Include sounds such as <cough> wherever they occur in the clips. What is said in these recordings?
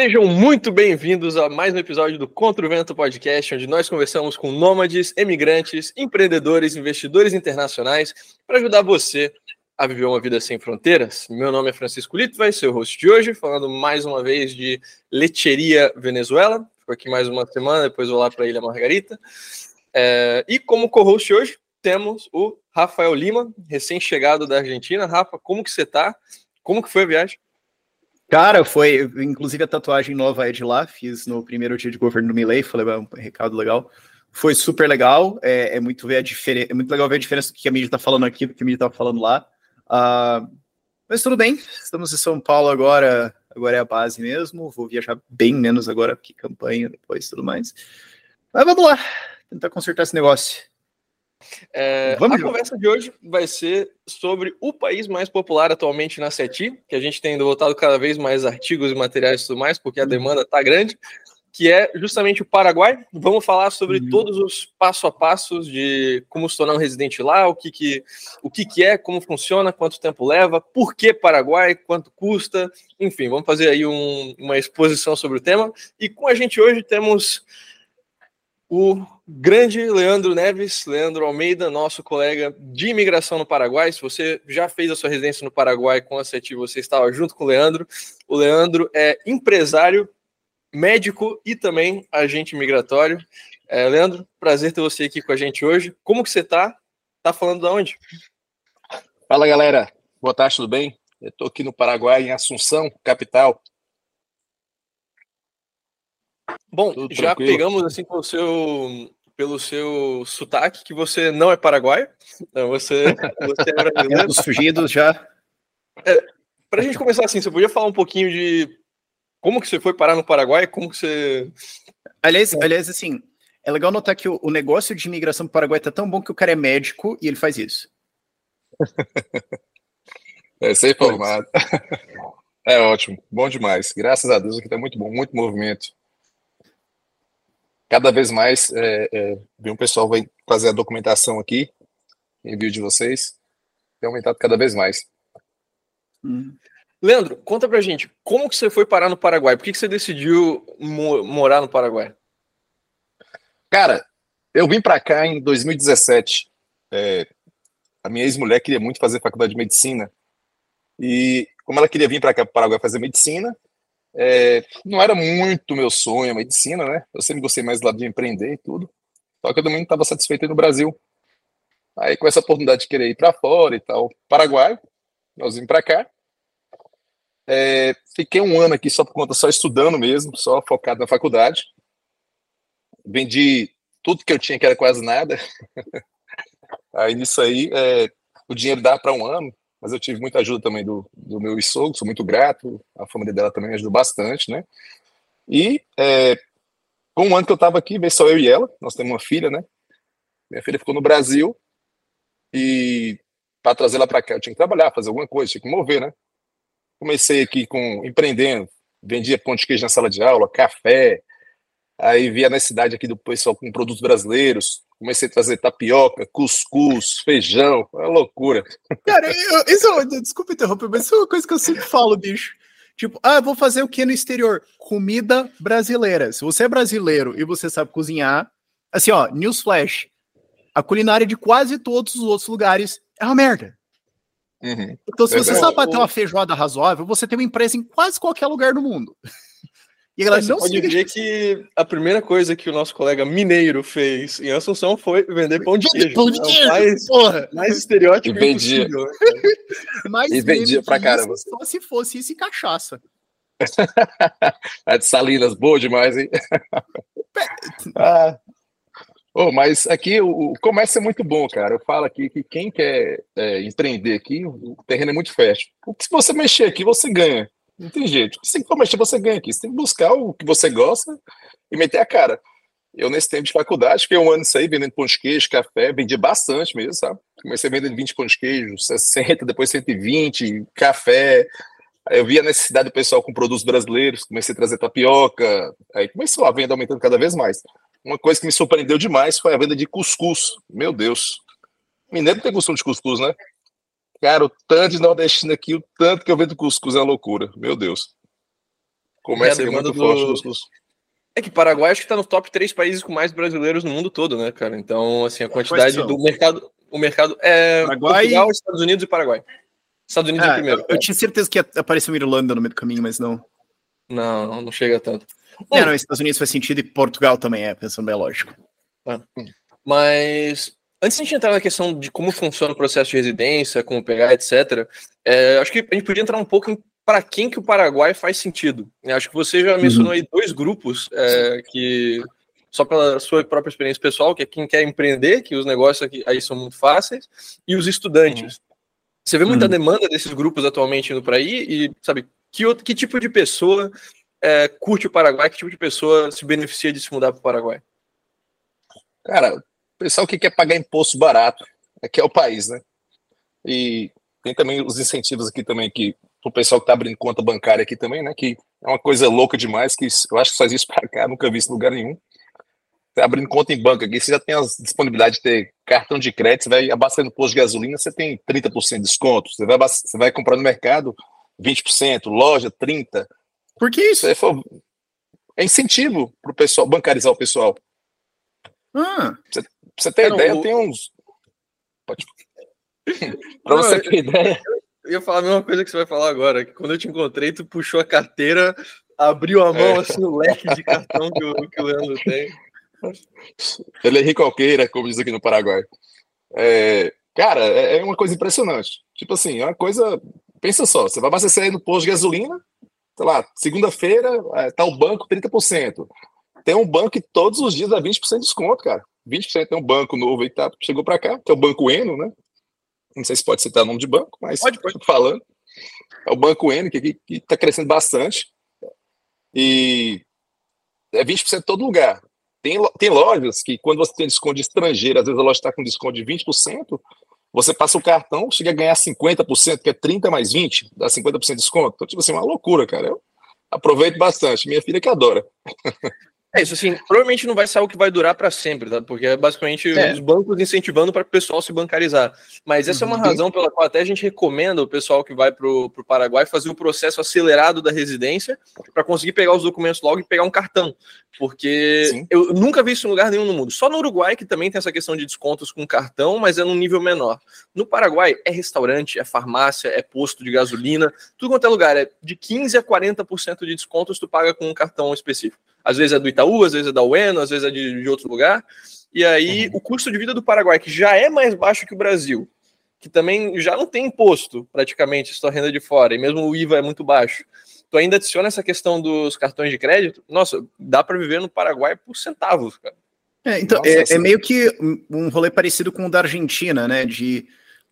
Sejam muito bem-vindos a mais um episódio do Contra o Vento Podcast, onde nós conversamos com nômades, emigrantes, empreendedores, investidores internacionais para ajudar você a viver uma vida sem fronteiras. Meu nome é Francisco Lito, vai ser o host de hoje, falando mais uma vez de Lecheria Venezuela. Fico aqui mais uma semana, depois vou lá para a Ilha Margarita. É, e como co-host hoje, temos o Rafael Lima, recém-chegado da Argentina. Rafa, como que você está? Como que foi a viagem? Cara, foi, inclusive a tatuagem nova é de lá, fiz no primeiro dia de governo do Milley, falei, um recado legal. Foi super legal, é, é muito ver a diferença, é muito legal ver a diferença do que a mídia tá falando aqui, do que a mídia tá falando lá. Uh, mas tudo bem, estamos em São Paulo agora, agora é a base mesmo, vou viajar bem menos agora, porque campanha depois tudo mais. Mas vamos lá, tentar consertar esse negócio. É, a conversa de hoje vai ser sobre o país mais popular atualmente na SETI, que a gente tem voltado cada vez mais artigos e materiais e tudo mais, porque a uhum. demanda está grande, que é justamente o Paraguai. Vamos falar sobre uhum. todos os passo a passos de como se tornar um residente lá, o que, que, o que, que é, como funciona, quanto tempo leva, por que Paraguai, quanto custa, enfim, vamos fazer aí um, uma exposição sobre o tema. E com a gente hoje temos o grande Leandro Neves, Leandro Almeida, nosso colega de imigração no Paraguai. Se você já fez a sua residência no Paraguai com a CETI, você estava junto com o Leandro. O Leandro é empresário, médico e também agente migratório. É, Leandro, prazer ter você aqui com a gente hoje. Como que você está? Tá falando de onde? Fala, galera. Boa tarde, tudo bem? Eu estou aqui no Paraguai, em Assunção, capital. Bom, Tudo já tranquilo. pegamos assim pelo seu, pelo seu sotaque que você não é paraguaio, então você, você é <laughs> brasileiro. Os fugidos já. É, Para a gente começar assim, você podia falar um pouquinho de como que você foi parar no Paraguai, como que você... Aliás, aliás assim, é legal notar que o, o negócio de imigração para o Paraguai tá tão bom que o cara é médico e ele faz isso. <laughs> é, ser informado. <laughs> É ótimo, bom demais. Graças a Deus aqui tá muito bom, muito movimento cada vez mais é, é, um pessoal vai fazer a documentação aqui, envio de vocês, tem aumentado cada vez mais. Hum. Leandro, conta pra gente, como que você foi parar no Paraguai? Por que, que você decidiu mo morar no Paraguai? Cara, eu vim para cá em 2017. É, a minha ex-mulher queria muito fazer faculdade de medicina. E como ela queria vir para cá, para o Paraguai, fazer medicina, é, não era muito meu sonho a medicina, né? Eu sempre gostei mais do lado de empreender e tudo. Só que eu também estava satisfeito no Brasil. Aí, com essa oportunidade de querer ir para fora e tal, Paraguai, nós vimos para cá. É, fiquei um ano aqui só por conta, só estudando mesmo, só focado na faculdade. Vendi tudo que eu tinha, que era quase nada. <laughs> aí nisso aí, é, o dinheiro dá para um ano mas eu tive muita ajuda também do, do meu sogro, sou muito grato, a família dela também me ajudou bastante, né? E é, com um ano que eu estava aqui, veio só eu e ela, nós temos uma filha, né? Minha filha ficou no Brasil e para trazer ela para cá eu tinha que trabalhar, fazer alguma coisa, tinha que mover, né? Comecei aqui com empreendendo, vendia pão de queijo na sala de aula, café, aí via na cidade aqui do pessoal com produtos brasileiros, Comecei a trazer tapioca, cuscuz, feijão, é uma loucura. Cara, eu, isso, é desculpa interromper, mas isso é uma coisa que eu sempre falo, bicho. Tipo, ah, vou fazer o que no exterior? Comida brasileira. Se você é brasileiro e você sabe cozinhar, assim, ó, newsflash, a culinária de quase todos os outros lugares é uma merda. Uhum. Então, se você sabe bater uma feijoada razoável, você tem uma empresa em quase qualquer lugar do mundo. E ela não pode dizer que a primeira coisa que o nosso colega mineiro fez em Assunção foi vender pão de queijo. Pão de queijo, é mais, porra. mais estereótipo e vendia. Né, <laughs> mais e vendia pra caramba. Só se fosse isso e cachaça. a <laughs> de Salinas, boa demais, hein? <laughs> ah. Oh, mas aqui o, o, comércio é muito bom, cara. Eu falo aqui que quem quer é, empreender aqui, o terreno é muito fértil. Se você mexer aqui, você ganha. Não tem jeito. Tem que mexer, você ganha aqui. Você tem que buscar o que você gosta e meter a cara. Eu, nesse tempo de faculdade, fiquei um ano isso aí, vendendo pão de queijo, café, vendi bastante mesmo, sabe? Comecei vendendo 20 pão de queijo, 60, depois 120, café. Eu vi a necessidade do pessoal com produtos brasileiros, comecei a trazer tapioca, aí começou a venda aumentando cada vez mais. Uma coisa que me surpreendeu demais foi a venda de cuscuz. Meu Deus. Mineiro não tem costume de cuscuz, né? Cara, o tanto de nordestino aqui, o tanto que eu vendo cuscuz é uma loucura. Meu Deus. Começa é, muito do... forte nos... É que Paraguai acho que está no top 3 países com mais brasileiros no mundo todo, né, cara? Então, assim, a quantidade do mercado. O mercado é Paraguai... Portugal, Estados Unidos e Paraguai. Estados Unidos é, é primeiro. Eu, eu, tinha certeza que uma Irlanda no meio do caminho, mas não. Não, não chega tanto. Bom, não, Estados Unidos faz sentido e Portugal também é, pensando bem lógico. É. Mas Antes de a gente entrar na questão de como funciona o processo de residência, como pegar, etc., é, acho que a gente podia entrar um pouco em para quem que o Paraguai faz sentido. Eu acho que você já mencionou uhum. aí dois grupos é, que, só pela sua própria experiência pessoal, que é quem quer empreender, que os negócios aqui, aí são muito fáceis, e os estudantes. Uhum. Você vê muita uhum. demanda desses grupos atualmente indo para aí e, sabe, que, que tipo de pessoa é, curte o Paraguai, que tipo de pessoa se beneficia de se mudar para o Paraguai? Cara, pessoal que quer pagar imposto barato, aqui é o país, né? E tem também os incentivos aqui também que o pessoal que está abrindo conta bancária aqui também, né? Que é uma coisa louca demais, que eu acho que faz isso para cá, nunca vi isso em lugar nenhum. Tá abrindo conta em banco aqui, você já tem a disponibilidade de ter cartão de crédito, você vai abastecendo posto de gasolina, você tem 30% de desconto. Você vai, você vai comprar no mercado 20%, loja 30%. Por que isso? É, é incentivo para o pessoal, bancarizar o pessoal. Ah. Você, você ter ideia, o... tem uns. Pode. <laughs> pra você ter ideia. Eu ia falar a mesma coisa que você vai falar agora. Que quando eu te encontrei, tu puxou a carteira, abriu a mão, é. assim, o leque de cartão que o, que o Leandro tem. Ele é ricoqueira, como diz aqui no Paraguai. É, cara, é, é uma coisa impressionante. Tipo assim, é uma coisa. Pensa só, você vai abastecer aí no posto de gasolina, sei lá, segunda-feira, é, tá o banco 30%. Tem um banco que todos os dias dá 20% de desconto, cara. 20% tem um banco novo aí que tá, chegou para cá, que é o Banco Eno, né? Não sei se pode citar o nome de banco, mas pode, pode. falando. É o Banco Eno, que está crescendo bastante. E é 20% em todo lugar. Tem, tem lojas que, quando você tem desconto de estrangeiro, às vezes a loja está com desconto de 20%, você passa o cartão, chega a ganhar 50%, que é 30 mais 20, dá 50% de desconto. Então, tipo assim, é uma loucura, cara. Eu aproveito bastante. Minha filha que adora. <laughs> É isso, assim, provavelmente não vai ser algo que vai durar para sempre, tá? Porque é basicamente é. os bancos incentivando para o pessoal se bancarizar. Mas essa uhum. é uma uhum. razão pela qual até a gente recomenda o pessoal que vai para o Paraguai fazer o processo acelerado da residência para conseguir pegar os documentos logo e pegar um cartão. Porque Sim. eu nunca vi isso em lugar nenhum no mundo. Só no Uruguai que também tem essa questão de descontos com cartão, mas é num nível menor. No Paraguai é restaurante, é farmácia, é posto de gasolina, tudo quanto é lugar. É de 15 a 40% de descontos tu paga com um cartão específico. Às vezes é do Itaú, às vezes é da Ueno, às vezes é de, de outro lugar. E aí uhum. o custo de vida do Paraguai, que já é mais baixo que o Brasil, que também já não tem imposto praticamente, sua renda de fora, e mesmo o IVA é muito baixo. Tu ainda adiciona essa questão dos cartões de crédito, nossa, dá para viver no Paraguai por centavos, cara. É, então, nossa, é, assim... é, meio que um rolê parecido com o da Argentina, né? De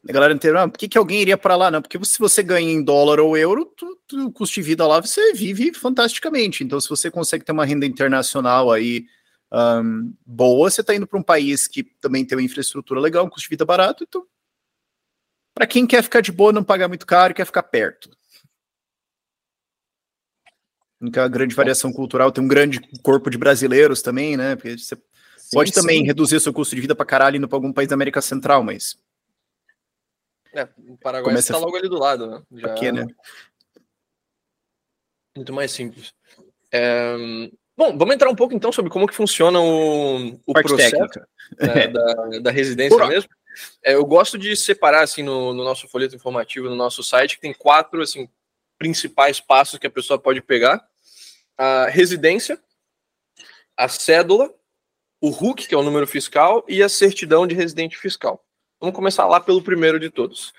a galera inteira, ah, por que, que alguém iria para lá? Não, porque se você ganha em dólar ou euro, tu, tu, o custo de vida lá você vive fantasticamente. Então, se você consegue ter uma renda internacional aí um, boa, você está indo para um país que também tem uma infraestrutura legal, um custo de vida barato. Então, para quem quer ficar de boa, não pagar muito caro, quer ficar perto. Então, a grande variação cultural tem um grande corpo de brasileiros também, né? Porque você sim, pode também sim. reduzir o seu custo de vida para caralho indo para algum país da América Central, mas é, o Paraguai está logo ali do lado, né? Já... Aqui, né? Muito mais simples. É... Bom, vamos entrar um pouco então sobre como que funciona o, o processo né, da, da, residência mesmo. É, eu gosto de separar assim no, no, nosso folheto informativo, no nosso site, que tem quatro assim principais passos que a pessoa pode pegar: a residência, a cédula, o RUC, que é o número fiscal, e a certidão de residente fiscal. Vamos começar lá pelo primeiro de todos.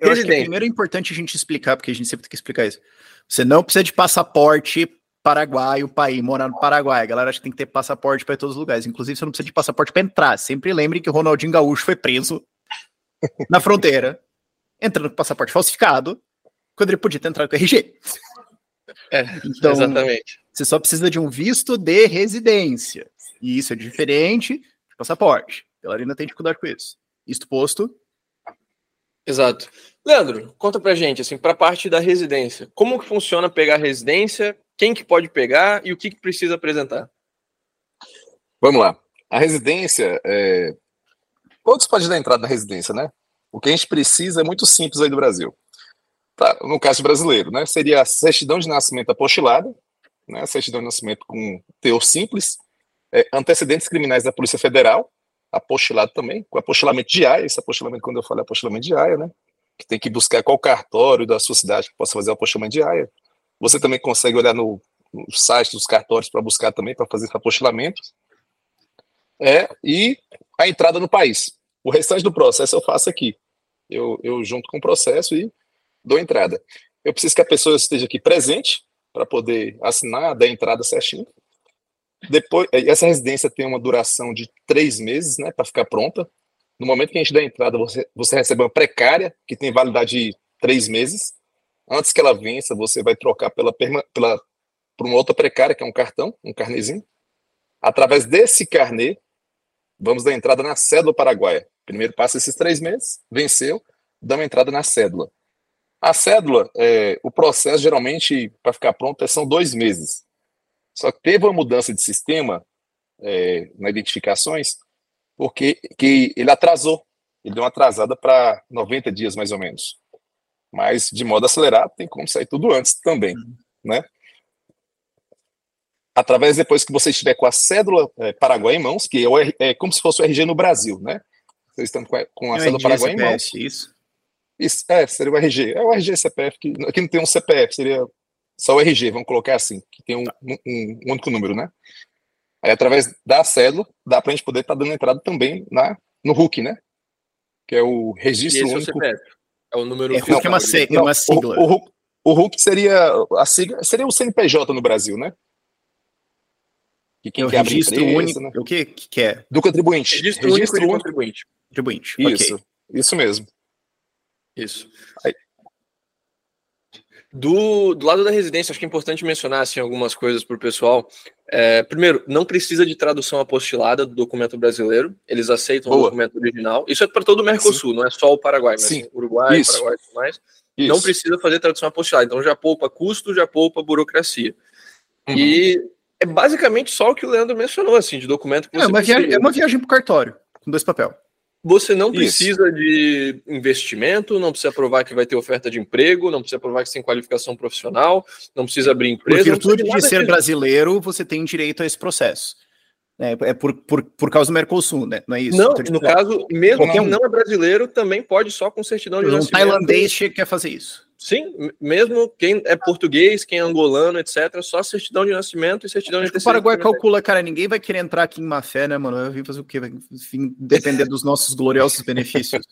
Eu primeiro é importante a gente explicar, porque a gente sempre tem que explicar isso. Você não precisa de passaporte paraguaio para ir morar no Paraguai. A galera acha que tem que ter passaporte para todos os lugares. Inclusive, você não precisa de passaporte para entrar. Sempre lembre que o Ronaldinho Gaúcho foi preso <laughs> na fronteira, entrando com passaporte falsificado, quando ele podia ter entrado com RG. É, então, exatamente. Você só precisa de um visto de residência. E isso é diferente de passaporte. A galera ainda tem dificuldade com isso. Isto posto. Exato. Leandro, conta pra gente, assim, pra parte da residência. Como que funciona pegar a residência? Quem que pode pegar e o que, que precisa apresentar? Vamos lá. A residência, é... todos podem dar entrada na residência, né? O que a gente precisa é muito simples aí do Brasil. Tá, no caso brasileiro, né? Seria a certidão de nascimento apostilada, né, certidão de nascimento com teor simples, é, antecedentes criminais da Polícia Federal, apostilado também, com apostilamento de AIA, esse apostilamento, quando eu falo apostilamento de AIA, né, que tem que buscar qual cartório da sua cidade que possa fazer o apostilamento de AIA. Você também consegue olhar no, no site dos cartórios para buscar também, para fazer esse apostilamento. É, e a entrada no país. O restante do processo eu faço aqui. Eu, eu junto com o processo e dou entrada. Eu preciso que a pessoa esteja aqui presente para poder assinar, dar entrada certinho. Depois, essa residência tem uma duração de três meses, né, para ficar pronta. No momento que a gente dá entrada, você, você recebe uma precária, que tem validade de três meses. Antes que ela vença, você vai trocar pela, pela, por uma outra precária, que é um cartão, um carnezinho. Através desse carnê, vamos dar entrada na cédula paraguaia. Primeiro passa esses três meses, venceu, dá uma entrada na cédula. A cédula, é, o processo geralmente, para ficar pronto, são dois meses. Só que teve uma mudança de sistema é, na identificações, porque que ele atrasou. Ele deu uma atrasada para 90 dias, mais ou menos. Mas, de modo acelerado, tem como sair tudo antes também, uhum. né? Através, depois que você estiver com a cédula é, Paraguai em mãos, que é, é, como se fosse o RG no Brasil, né? Vocês estão com a, com a é cédula Paraguai em mãos. Isso. Isso, é, seria o RG. É o RG CPF, que aqui não tem um CPF, seria só o RG, vamos colocar assim, que tem um, um, um único número, né? Aí, através da cédula, dá para a gente poder estar tá dando entrada também na, no RUC, né? Que é o registro é único. É, é o número é, fiscal. É uma, é uma sigla. O, o, o, RUC seria a sigla, seria o CNPJ no Brasil, né? Que quem é o quer registro empresa, único. Né? O que, que é? Do contribuinte. Registro, registro único, único contribuinte. Contribuinte. Isso, okay. isso mesmo. Isso. Aí, do, do lado da residência, acho que é importante mencionar assim, algumas coisas para o pessoal. É, primeiro, não precisa de tradução apostilada do documento brasileiro, eles aceitam Boa. o documento original. Isso é para todo o Mercosul, Sim. não é só o Paraguai, mas Sim. Uruguai, Isso. Paraguai e tudo mais. Isso. Não precisa fazer tradução apostilada, então já poupa custo, já poupa burocracia. Uhum. E é basicamente só o que o Leandro mencionou, assim, de documento que é, uma viagem, é uma viagem para o cartório, com dois papéis. Você não precisa Isso. de investimento, não precisa provar que vai ter oferta de emprego, não precisa provar que você tem qualificação profissional, não precisa abrir empresa. Por virtude de, ser brasileiro, você tem direito a esse processo. É, é por, por, por causa do Mercosul, né? Não é isso? Não, no caso, mesmo quem um. não é brasileiro, também pode só com certidão de um nascimento. Um tailandês quer fazer isso. Sim, mesmo quem é português, quem é angolano, etc., só certidão de nascimento e certidão Acho de O Paraguai calcula, cara, ninguém vai querer entrar aqui em má fé, né, mano? Eu vim fazer o quê? Depender dos nossos gloriosos <laughs> benefícios.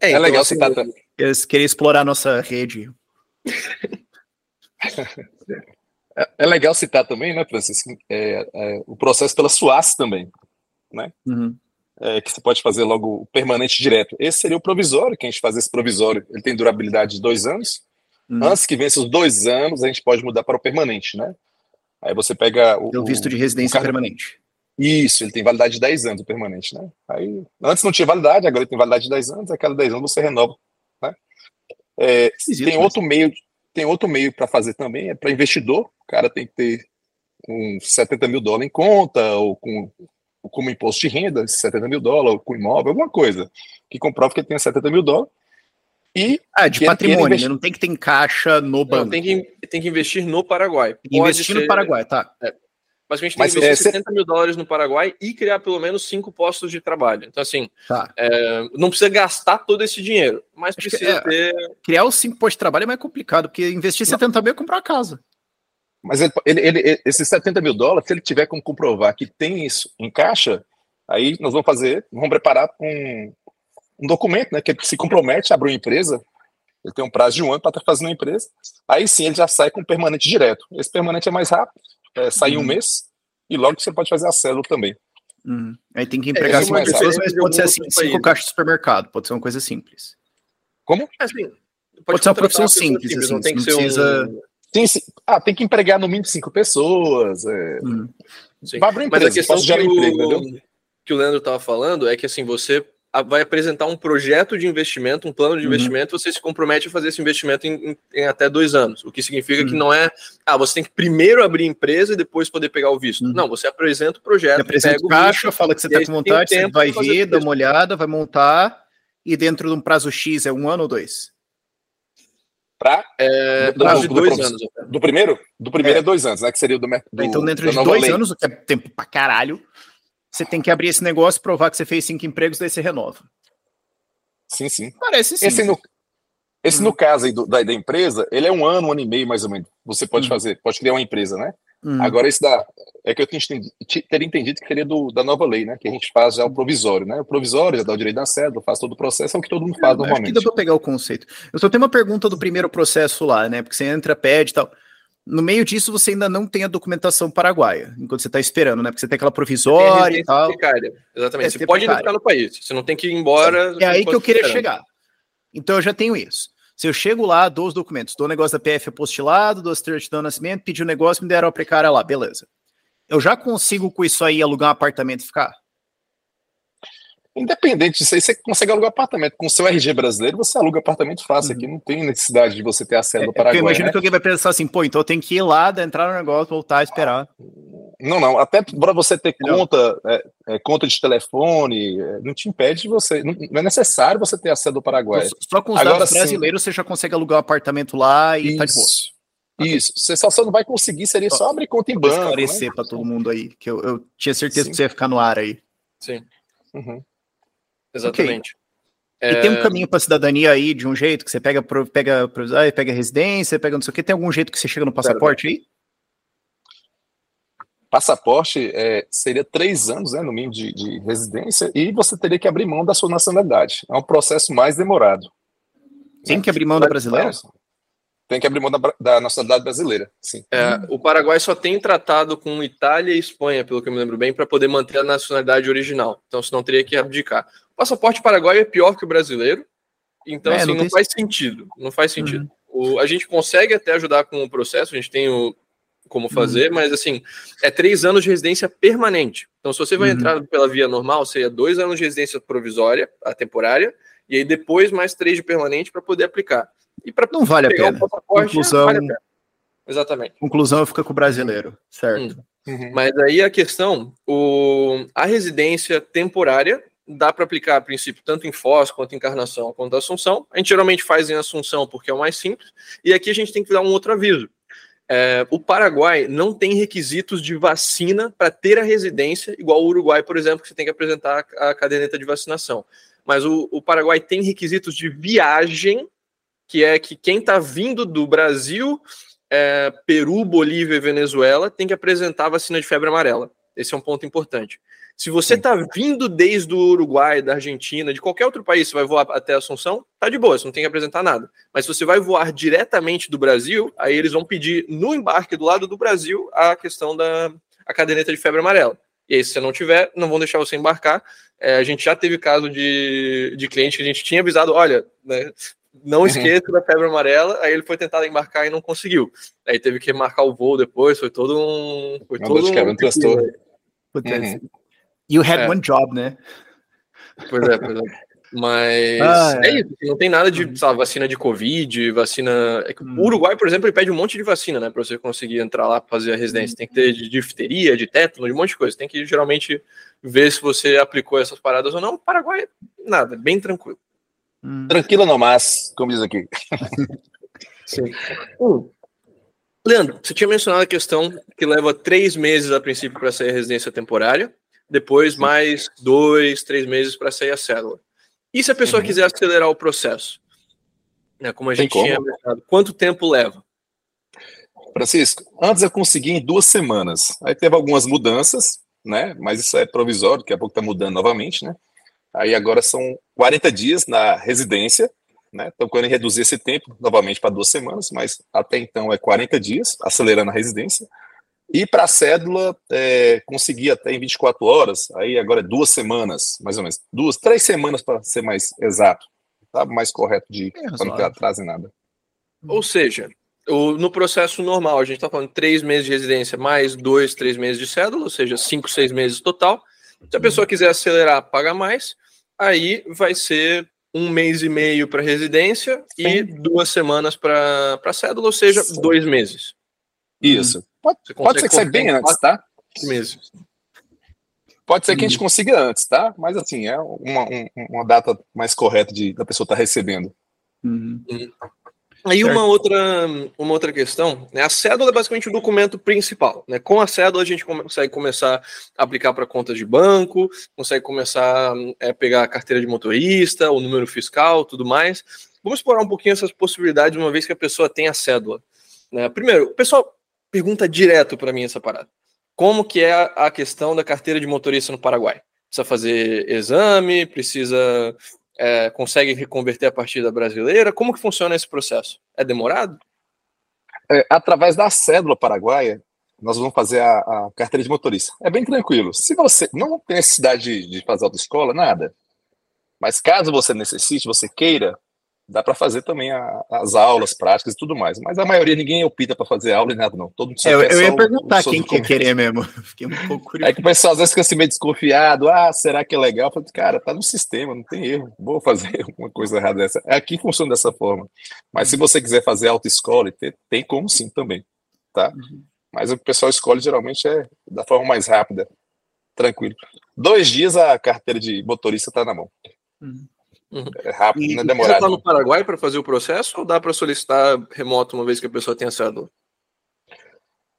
É, é então, legal assim, citar também. Querer explorar a nossa rede. <laughs> É, é, legal citar também, né, Francisco, é, é, o processo pela SUAS também, né? Uhum é, que você pode fazer logo o permanente direto. Esse seria o provisório, que a gente faz esse provisório. Ele tem durabilidade de dois anos. Hum. Antes que vença os dois anos, a gente pode mudar para o permanente, né? Aí você pega o. O visto de residência permanente. Isso, ele tem validade de 10 anos o permanente, né? Aí, antes não tinha validade, agora ele tem validade de 10 anos, a cada 10 anos você renova. Né? É, tem outro meio, tem outro meio para fazer também, é para investidor. O cara tem que ter uns 70 mil dólares em conta, ou com como imposto de renda, 70 mil dólares, com imóvel, alguma coisa, que comprova que ele tem 70 mil dólares. E ah, de patrimônio, né? não tem que ter em caixa no banco. Não, tem que, tem que investir no Paraguai. Pode investir ser, no Paraguai, tá. É, mas a gente tem Mas, que investir é, 70 mil dólares no Paraguai e criar pelo menos cinco postos de trabalho. Então, assim, tá. é, não precisa gastar todo esse dinheiro, mas Acho precisa é, ter. Criar os cinco postos de trabalho é mais complicado, porque investir não. 70 mil é comprar uma casa. Mas ele, ele, ele, esses 70 mil dólares, se ele tiver como comprovar que tem isso em caixa, aí nós vamos fazer, vamos preparar um, um documento, né? Que ele se compromete a abrir uma empresa. Ele tem um prazo de um ano para estar fazendo uma empresa. Aí sim ele já sai com permanente direto. Esse permanente é mais rápido, é, sai uhum. um mês, e logo você pode fazer a célula também. Uhum. Aí tem que empregar é, cinco pessoas, mas pode ser assim, cinco caixas de supermercado, pode ser uma coisa simples. Como? É assim, pode, pode ser uma profissão simples, simples assim, não tem que ser precisa... Um tem, ah, tem que empregar no mínimo cinco pessoas. É. Hum. Vai abrir empresa, Mas a questão que, o, que o Leandro estava falando é que assim, você vai apresentar um projeto de investimento, um plano de uhum. investimento, você se compromete a fazer esse investimento em, em, em até dois anos. O que significa uhum. que não é, ah, você tem que primeiro abrir empresa e depois poder pegar o visto. Uhum. Não, você apresenta o projeto, você apresenta o caixa, fala que você está com vontade, você vai ver, dá uma olhada, vai montar, e dentro de um prazo X é um ano ou dois? Para é, do, do, dois do, anos. Do primeiro? Do primeiro é, é dois anos, né? Que seria do, do Então, dentro de dois lei. anos, o que é tempo pra caralho, você tem que abrir esse negócio, provar que você fez cinco empregos, daí você renova. Sim, sim. Parece sim. Esse, no, esse hum. no caso aí do, da, da, empresa, ele é um ano, um ano e meio, mais ou menos. Você pode hum. fazer, pode criar uma empresa, né? Hum. Agora, esse da. É que eu tinha entendido, teria entendido que seria do, da nova lei, né? Que a gente faz já o provisório, né? O provisório já dá o direito da cédula, faz todo o processo, é o que todo mundo faz é, normalmente. Acho que dá pra pegar o conceito. Eu só tenho uma pergunta do primeiro processo lá, né? Porque você entra, pede e tal. No meio disso, você ainda não tem a documentação paraguaia, enquanto você está esperando, né? Porque você tem aquela provisória tem e tal. Precária. Exatamente. É, você pode ainda ficar no país. Você não tem que ir embora. É aí que eu queria chegar. Então eu já tenho isso. Se eu chego lá, dou os documentos, dou o negócio da PF apostilado, dou a certidão de nascimento, pedi o um negócio, me deram a precária lá, beleza. Eu já consigo com isso aí alugar um apartamento e ficar? Independente disso aí, você consegue alugar apartamento. Com o seu RG brasileiro, você aluga apartamento fácil. Uhum. Aqui não tem necessidade de você ter acesso ao é, Paraguai. Eu imagino né? que alguém vai pensar assim, pô, então eu tenho que ir lá, entrar no negócio, voltar, esperar. Não, não. Até para você ter não. conta, é, é, conta de telefone, é, não te impede de você. Não, não, é necessário você ter acesso ao Paraguai. Então, só com os Agora, dados brasileiros sim, você já consegue alugar um apartamento lá e isso, tá de boa. Isso, você só, só não vai conseguir, seria só abrir conta em banco. esclarecer né? para todo mundo aí, que eu, eu tinha certeza sim. que você ia ficar no ar aí. Sim. Uhum. Exatamente. Okay. E tem um é, caminho para cidadania aí de um jeito que você pega pega pega residência, pega não sei o que. Tem algum jeito que você chega no passaporte aí? Passaporte é, seria três anos, né, no mínimo de, de, residência, e você teria que abrir mão da sua nacionalidade. É um processo mais demorado. Tem né? que abrir mão da brasileira? Tem que abrir mão da, da nacionalidade brasileira, sim. É, o Paraguai só tem tratado com Itália e Espanha, pelo que eu me lembro bem, para poder manter a nacionalidade original. Então, senão teria que abdicar passaporte paraguaio é pior que o brasileiro, então é, assim, não, não faz sentido. Não faz sentido. Uhum. O, a gente consegue até ajudar com o processo, a gente tem o, como fazer, uhum. mas assim, é três anos de residência permanente. Então, se você vai uhum. entrar pela via normal, seria dois anos de residência provisória, a temporária, e aí depois mais três de permanente para poder aplicar. E para não vale a pena. Conclusão, vale a pena. Exatamente. Conclusão fica com o brasileiro, certo? Hum. Uhum. Mas aí a questão, o, a residência temporária dá para aplicar a princípio tanto em Foz quanto em Encarnação quanto em Assunção. A gente geralmente faz em Assunção porque é o mais simples. E aqui a gente tem que dar um outro aviso. É, o Paraguai não tem requisitos de vacina para ter a residência, igual o Uruguai, por exemplo, que você tem que apresentar a caderneta de vacinação. Mas o, o Paraguai tem requisitos de viagem, que é que quem está vindo do Brasil, é, Peru, Bolívia e Venezuela tem que apresentar a vacina de febre amarela. Esse é um ponto importante. Se você está vindo desde o Uruguai, da Argentina, de qualquer outro país, você vai voar até Assunção, tá de boa, você não tem que apresentar nada. Mas se você vai voar diretamente do Brasil, aí eles vão pedir no embarque do lado do Brasil a questão da a caderneta de febre amarela. E aí, se você não tiver, não vão deixar você embarcar. É, a gente já teve caso de, de cliente que a gente tinha avisado: olha, né, não uhum. esqueça uhum. da febre amarela. Aí ele foi tentar embarcar e não conseguiu. Aí teve que marcar o voo depois. Foi todo um. Foi todo um. um transtorno. Uhum. You had é. one job, né? Pois é, pois é. Mas ah, é. é. isso, não tem nada de uhum. sabe, vacina de Covid, vacina. É que hum. O Uruguai, por exemplo, ele pede um monte de vacina, né? Pra você conseguir entrar lá pra fazer a residência. Hum. Tem que ter de difteria, de tétano, de um monte de coisa. Tem que geralmente ver se você aplicou essas paradas ou não. O Paraguai, nada, bem tranquilo. Hum. Tranquilo no mas, como diz aqui. <laughs> Sim. Hum. Leandro, você tinha mencionado a questão que leva três meses a princípio para sair a residência temporária depois mais dois, três meses para sair a célula. E se a pessoa uhum. quiser acelerar o processo? Né, como a gente como? tinha mencionado, quanto tempo leva? Francisco, antes eu consegui em duas semanas. Aí teve algumas mudanças, né? Mas isso é provisório, daqui a pouco está mudando novamente, né? Aí agora são 40 dias na residência, né? Estão querendo reduzir esse tempo novamente para duas semanas, mas até então é 40 dias, acelerando a residência. E para a cédula, é, consegui até em 24 horas, aí agora é duas semanas, mais ou menos. Duas, três semanas para ser mais exato. Tá mais correto de é para não ter atraso em nada. Ou seja, o, no processo normal, a gente está falando três meses de residência mais dois, três meses de cédula, ou seja, cinco, seis meses total. Se a pessoa quiser acelerar, paga mais, aí vai ser um mês e meio para residência Sim. e duas semanas para cédula, ou seja, Sim. dois meses. Isso. Pode, pode ser que saia bem antes, tá? Meses. Pode ser que a gente consiga antes, tá? Mas assim, é uma, uma data mais correta de, da pessoa estar tá recebendo. Uhum. uhum. Aí uma outra, uma outra questão, né? A cédula é basicamente o documento principal, né? Com a cédula a gente consegue começar a aplicar para contas de banco, consegue começar a é, pegar a carteira de motorista, o número fiscal, tudo mais. Vamos explorar um pouquinho essas possibilidades uma vez que a pessoa tem a cédula. Né? Primeiro, o pessoal pergunta direto para mim essa parada. Como que é a questão da carteira de motorista no Paraguai? Precisa fazer exame? Precisa é, consegue reconverter a partida brasileira? Como que funciona esse processo? É demorado? É, através da cédula paraguaia, nós vamos fazer a, a, carteira de motorista. É bem tranquilo. Se você não tem necessidade de, de fazer autoescola, nada. Mas caso você necessite, você queira, dá para fazer também a, as aulas práticas e tudo mais. Mas a maioria ninguém opta para fazer aula e nada, não. Todo mundo é, eu, eu ia perguntar quem quer querer mesmo. <laughs> Fiquei um pouco curioso. É que o pessoal às vezes fica assim meio desconfiado. Ah, será que é legal? Eu falei, cara, tá no sistema, não tem erro. Vou fazer <laughs> uma coisa errada dessa. Aqui funciona dessa forma. Mas se você quiser fazer autoescola, tem, tem como sim também, tá? Uhum. Mas o pessoal escolhe geralmente é da forma mais rápida, tranquilo. Dois dias a carteira de motorista tá na mão. Uhum. Uhum. É rápido, e, não é demorado. Você está no Paraguai para fazer o processo ou dá para solicitar remoto uma vez que a pessoa tenha cédula?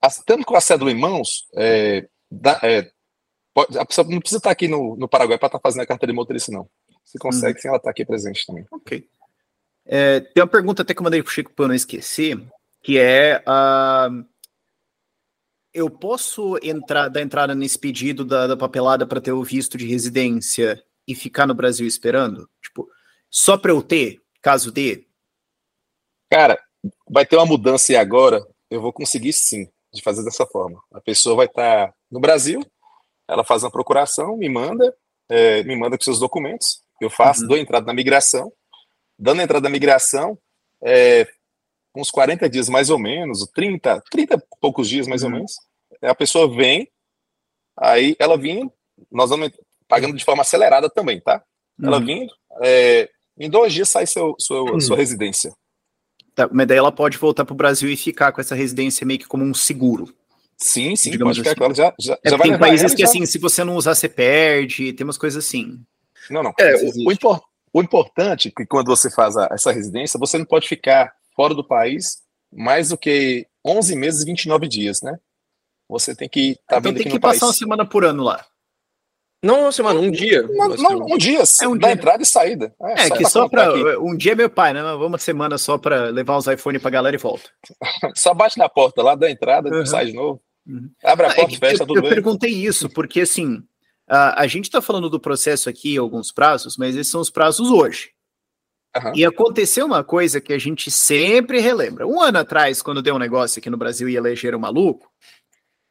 Estando com a cédula em mãos, é, dá, é, pode, a pessoa não precisa estar aqui no, no Paraguai para estar tá fazendo a carteira de motorista, não. Você consegue uhum. sem ela estar aqui presente também. Ok. É, tem uma pergunta até que eu mandei para o Chico para eu não esquecer, que é uh, eu posso entrar dar entrada nesse pedido da, da papelada para ter o visto de residência e ficar no Brasil esperando? Tipo, só para eu ter, caso dê? Cara, vai ter uma mudança e agora eu vou conseguir sim de fazer dessa forma. A pessoa vai estar tá no Brasil, ela faz uma procuração, me manda, é, me manda com seus documentos, eu faço, uhum. dou entrada na migração, dando entrada na migração, é, uns 40 dias mais ou menos, 30, 30 poucos dias mais uhum. ou menos, a pessoa vem, aí ela vem, nós vamos pagando de forma acelerada também, tá? Ela uhum. vindo, é, em dois dias sai seu, seu uhum. sua residência. Tá, mas daí ela pode voltar para o Brasil e ficar com essa residência meio que como um seguro. Sim, sim, pode ficar assim. com ela. Já, já, é, já tem países que, já... assim, se você não usar, você perde, tem umas coisas assim. Não, não. É, o, o, impor, o, importante é que quando você faz a, essa residência, você não pode ficar fora do país mais do que 11 meses e 29 dias, né? Você tem que estar tá então tem que passar país. uma semana por ano lá. Não uma semana, um dia. Não, não um dia, é um da dia. entrada e saída. É, é só que só para um dia meu pai, né? Vamos uma semana só para levar os iPhone para galera e volta. <laughs> só bate na porta lá da entrada, uhum. sai de novo. Uhum. Abre a ah, porta, é fecha, eu, tudo eu bem. Eu perguntei isso porque assim, a, a gente está falando do processo aqui, alguns prazos, mas esses são os prazos hoje. Uhum. E aconteceu uma coisa que a gente sempre relembra. Um ano atrás, quando deu um negócio aqui no Brasil e elegeram um maluco,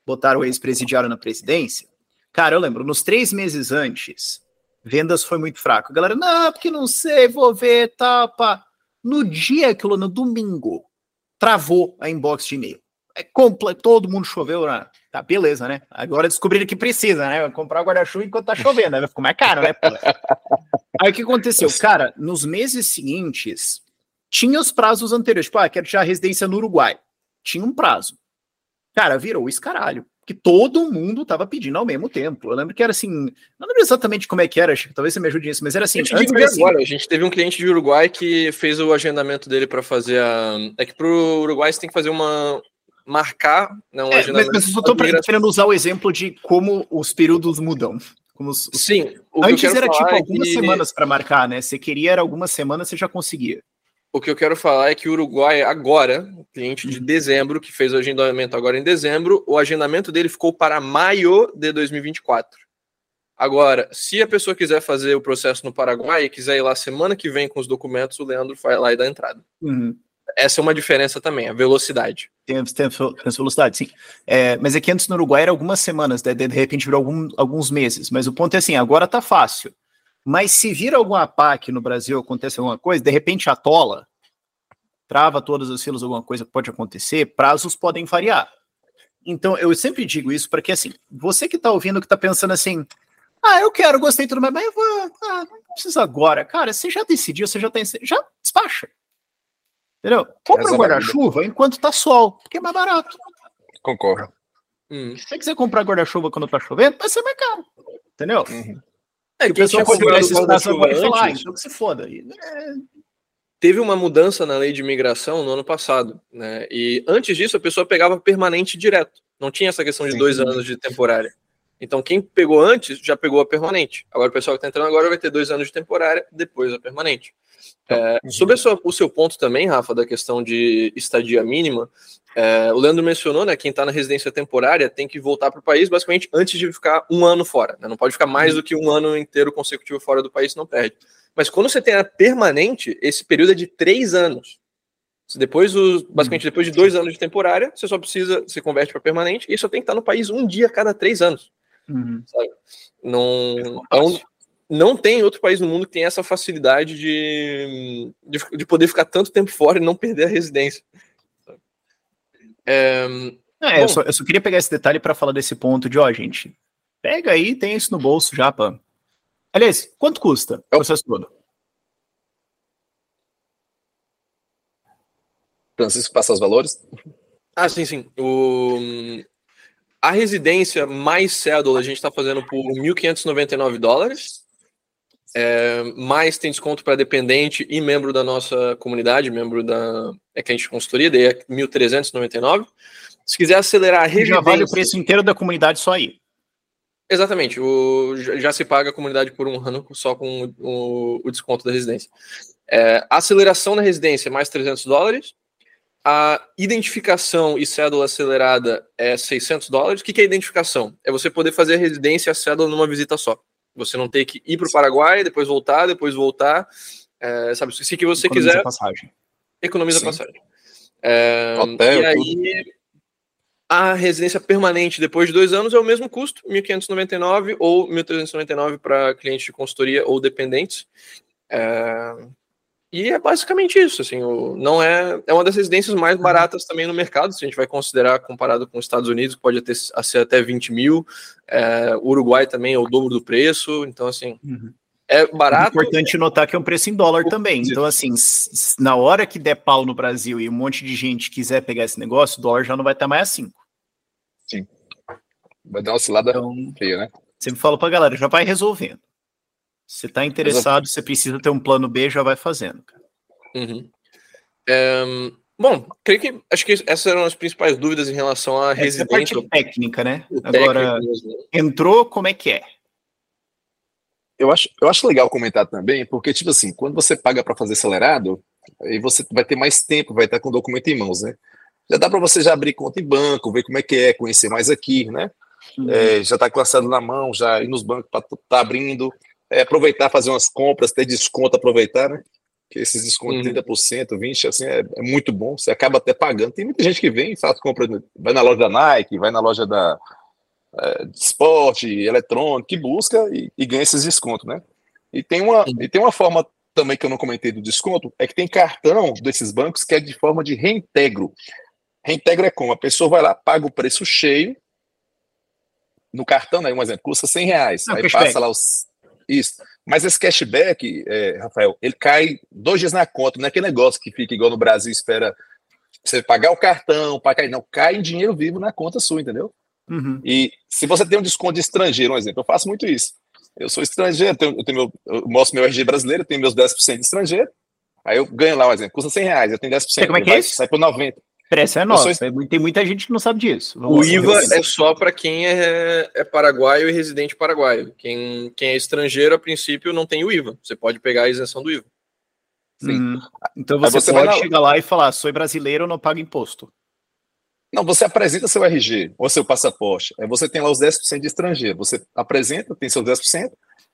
botaram o ex-presidiário na presidência, Cara, eu lembro, nos três meses antes, vendas foi muito fraco. A galera, não, porque não sei, vou ver, tá, pá. No dia, aquilo, no domingo, travou a inbox de e-mail. É completo, todo mundo choveu, né? Tá, beleza, né? Agora descobriram que precisa, né? Vai comprar o guarda-chuva enquanto tá chovendo, né? Vai ficar mais caro, né? Aí o que aconteceu? Cara, nos meses seguintes, tinha os prazos anteriores. Tipo, ah, quero tirar residência no Uruguai. Tinha um prazo. Cara, virou escaralho que todo mundo estava pedindo ao mesmo tempo. Eu lembro que era assim, não lembro exatamente como é que era, acho que talvez você me ajude nisso, mas era assim. Antes assim, agora, a gente teve um cliente de Uruguai que fez o agendamento dele para fazer a. É que para o Uruguai você tem que fazer uma. marcar né, um é, agendamento. Mas, mas eu estou querendo usar o exemplo de como os períodos mudam. Os, Sim. Antes era tipo é algumas que... semanas para marcar, né? Você queria era algumas semanas, você já conseguia. O que eu quero falar é que o Uruguai, agora, cliente de dezembro, que fez o agendamento agora em dezembro, o agendamento dele ficou para maio de 2024. Agora, se a pessoa quiser fazer o processo no Paraguai e quiser ir lá semana que vem com os documentos, o Leandro vai lá e dá entrada. Uhum. Essa é uma diferença também, a velocidade. Tem, tem, tem velocidade, sim. É, mas é que antes no Uruguai era algumas semanas, de, de repente virou algum, alguns meses. Mas o ponto é assim, agora tá fácil. Mas se vir alguma PAC no Brasil, acontece alguma coisa, de repente atola, trava todas as filas, alguma coisa pode acontecer, prazos podem variar. Então, eu sempre digo isso porque, assim, você que está ouvindo, que está pensando assim, ah, eu quero, gostei tudo, mas eu vou, ah, não precisa agora. Cara, você já decidiu, você já tem, já despacha. Entendeu? Compra um guarda-chuva enquanto tá sol, porque é mais barato. Concordo. Hum. Se você quiser comprar guarda-chuva quando tá chovendo, vai ser mais caro. Entendeu? Uhum. É, que o pessoal olhar esses casos agora e falar, ah, então que se foda. É... teve uma mudança na lei de imigração no ano passado, né? E antes disso a pessoa pegava permanente direto. Não tinha essa questão de Sim. dois anos de temporária. Então quem pegou antes já pegou a permanente. Agora o pessoal que está entrando agora vai ter dois anos de temporária, depois a permanente. Então, é, uhum. sobre sua, o seu ponto também, Rafa, da questão de estadia mínima, é, o Leandro mencionou, né? Quem está na residência temporária tem que voltar para o país basicamente antes de ficar um ano fora. Né? Não pode ficar mais uhum. do que um ano inteiro consecutivo fora do país, não perde. Mas quando você tem a permanente, esse período é de três anos. Depois, basicamente, depois de dois anos de temporária, você só precisa, se converte para permanente e só tem que estar no país um dia a cada três anos. Uhum. Não, então, não tem outro país no mundo que tenha essa facilidade de, de, de, poder ficar tanto tempo fora e não perder a residência. É, é, eu, só, eu, só, queria pegar esse detalhe para falar desse ponto de, ó, gente, pega aí, tem isso no bolso já, pá. Aliás, quanto custa o processo todo? Francisco, passa os valores? Ah, sim, sim. O... A residência mais cédula a gente está fazendo por 1.599 dólares. É, mais tem desconto para dependente e membro da nossa comunidade, membro da é que a gente consultoria, daí é 1.399. Se quiser acelerar a residência... Já vale o preço inteiro da comunidade só aí. Exatamente, o, já se paga a comunidade por um ano só com o, o desconto da residência. É, aceleração na residência, mais 300 dólares. A identificação e cédula acelerada é 600 dólares. O que é identificação? É você poder fazer a residência e a cédula numa visita só. Você não ter que ir para o Paraguai, depois voltar, depois voltar. É, sabe, se que você economiza quiser. Passagem. Economiza Sim. passagem. É, Hotel, e aí, tudo a residência permanente depois de dois anos é o mesmo custo, 1.599 ou 1.399 para clientes de consultoria ou dependentes. É... E é basicamente isso, assim, o, não é, é uma das residências mais uhum. baratas também no mercado, se a gente vai considerar comparado com os Estados Unidos, pode ter, ser até 20 mil, é, o Uruguai também é o dobro do preço, então assim, uhum. é barato. É importante notar que é um preço em dólar também, então assim, na hora que der pau no Brasil e um monte de gente quiser pegar esse negócio, o dólar já não vai estar mais assim. Sim. Vai dar uma oscilada então, feia, né? Sempre falo pra galera, já vai resolvendo. Se tá interessado, você precisa ter um plano B, já vai fazendo. Uhum. É, bom, creio que acho que essas eram as principais dúvidas em relação à residência. É a parte técnica, né? Agora, entrou, como é que é? Eu acho, eu acho legal comentar também, porque, tipo assim, quando você paga para fazer acelerado, aí você vai ter mais tempo, vai estar com o documento em mãos, né? já dá para você já abrir conta em banco, ver como é que é, conhecer mais aqui, né? Uhum. É, já está classado na mão, já ir nos bancos para estar tá abrindo, é, aproveitar, fazer umas compras, ter desconto, aproveitar, né? Que esses descontos uhum. 30%, 20%, assim, é, é, muito bom, você acaba até pagando. Tem muita gente que vem e faz compra, vai na loja da Nike, vai na loja da é, de esporte, eletrônico, que busca e, e, ganha esses descontos, né? E tem, uma, uhum. e tem uma forma também que eu não comentei do desconto, é que tem cartão desses bancos que é de forma de reintegro. Reintegra é como? A pessoa vai lá, paga o preço cheio no cartão, né? Um exemplo, custa 100 reais. Não, aí cashback. passa lá os. Isso. Mas esse cashback, é, Rafael, ele cai dois dias na conta, não é aquele negócio que fica igual no Brasil, espera você pagar o cartão, pagar. Não, cai em dinheiro vivo na conta sua, entendeu? Uhum. E se você tem um desconto de estrangeiro, um exemplo, eu faço muito isso. Eu sou estrangeiro, eu, tenho, eu, tenho meu, eu mostro meu RG brasileiro, tenho meus 10% de estrangeiro, aí eu ganho lá, um exemplo, custa 100 reais, eu tenho 10%. como é que é isso? Sai por 90. Pressa é nossa. Sou... Tem muita gente que não sabe disso. Vamos o IVA é só para quem é, é, paraguaio e residente paraguaio. Quem, quem é estrangeiro, a princípio, não tem o IVA. Você pode pegar a isenção do IVA. Hum, então você, você pode na... chegar lá e falar: sou brasileiro, não pago imposto. Não, você apresenta seu RG ou seu passaporte. Aí você tem lá os 10% de estrangeiro. Você apresenta, tem seus 10%.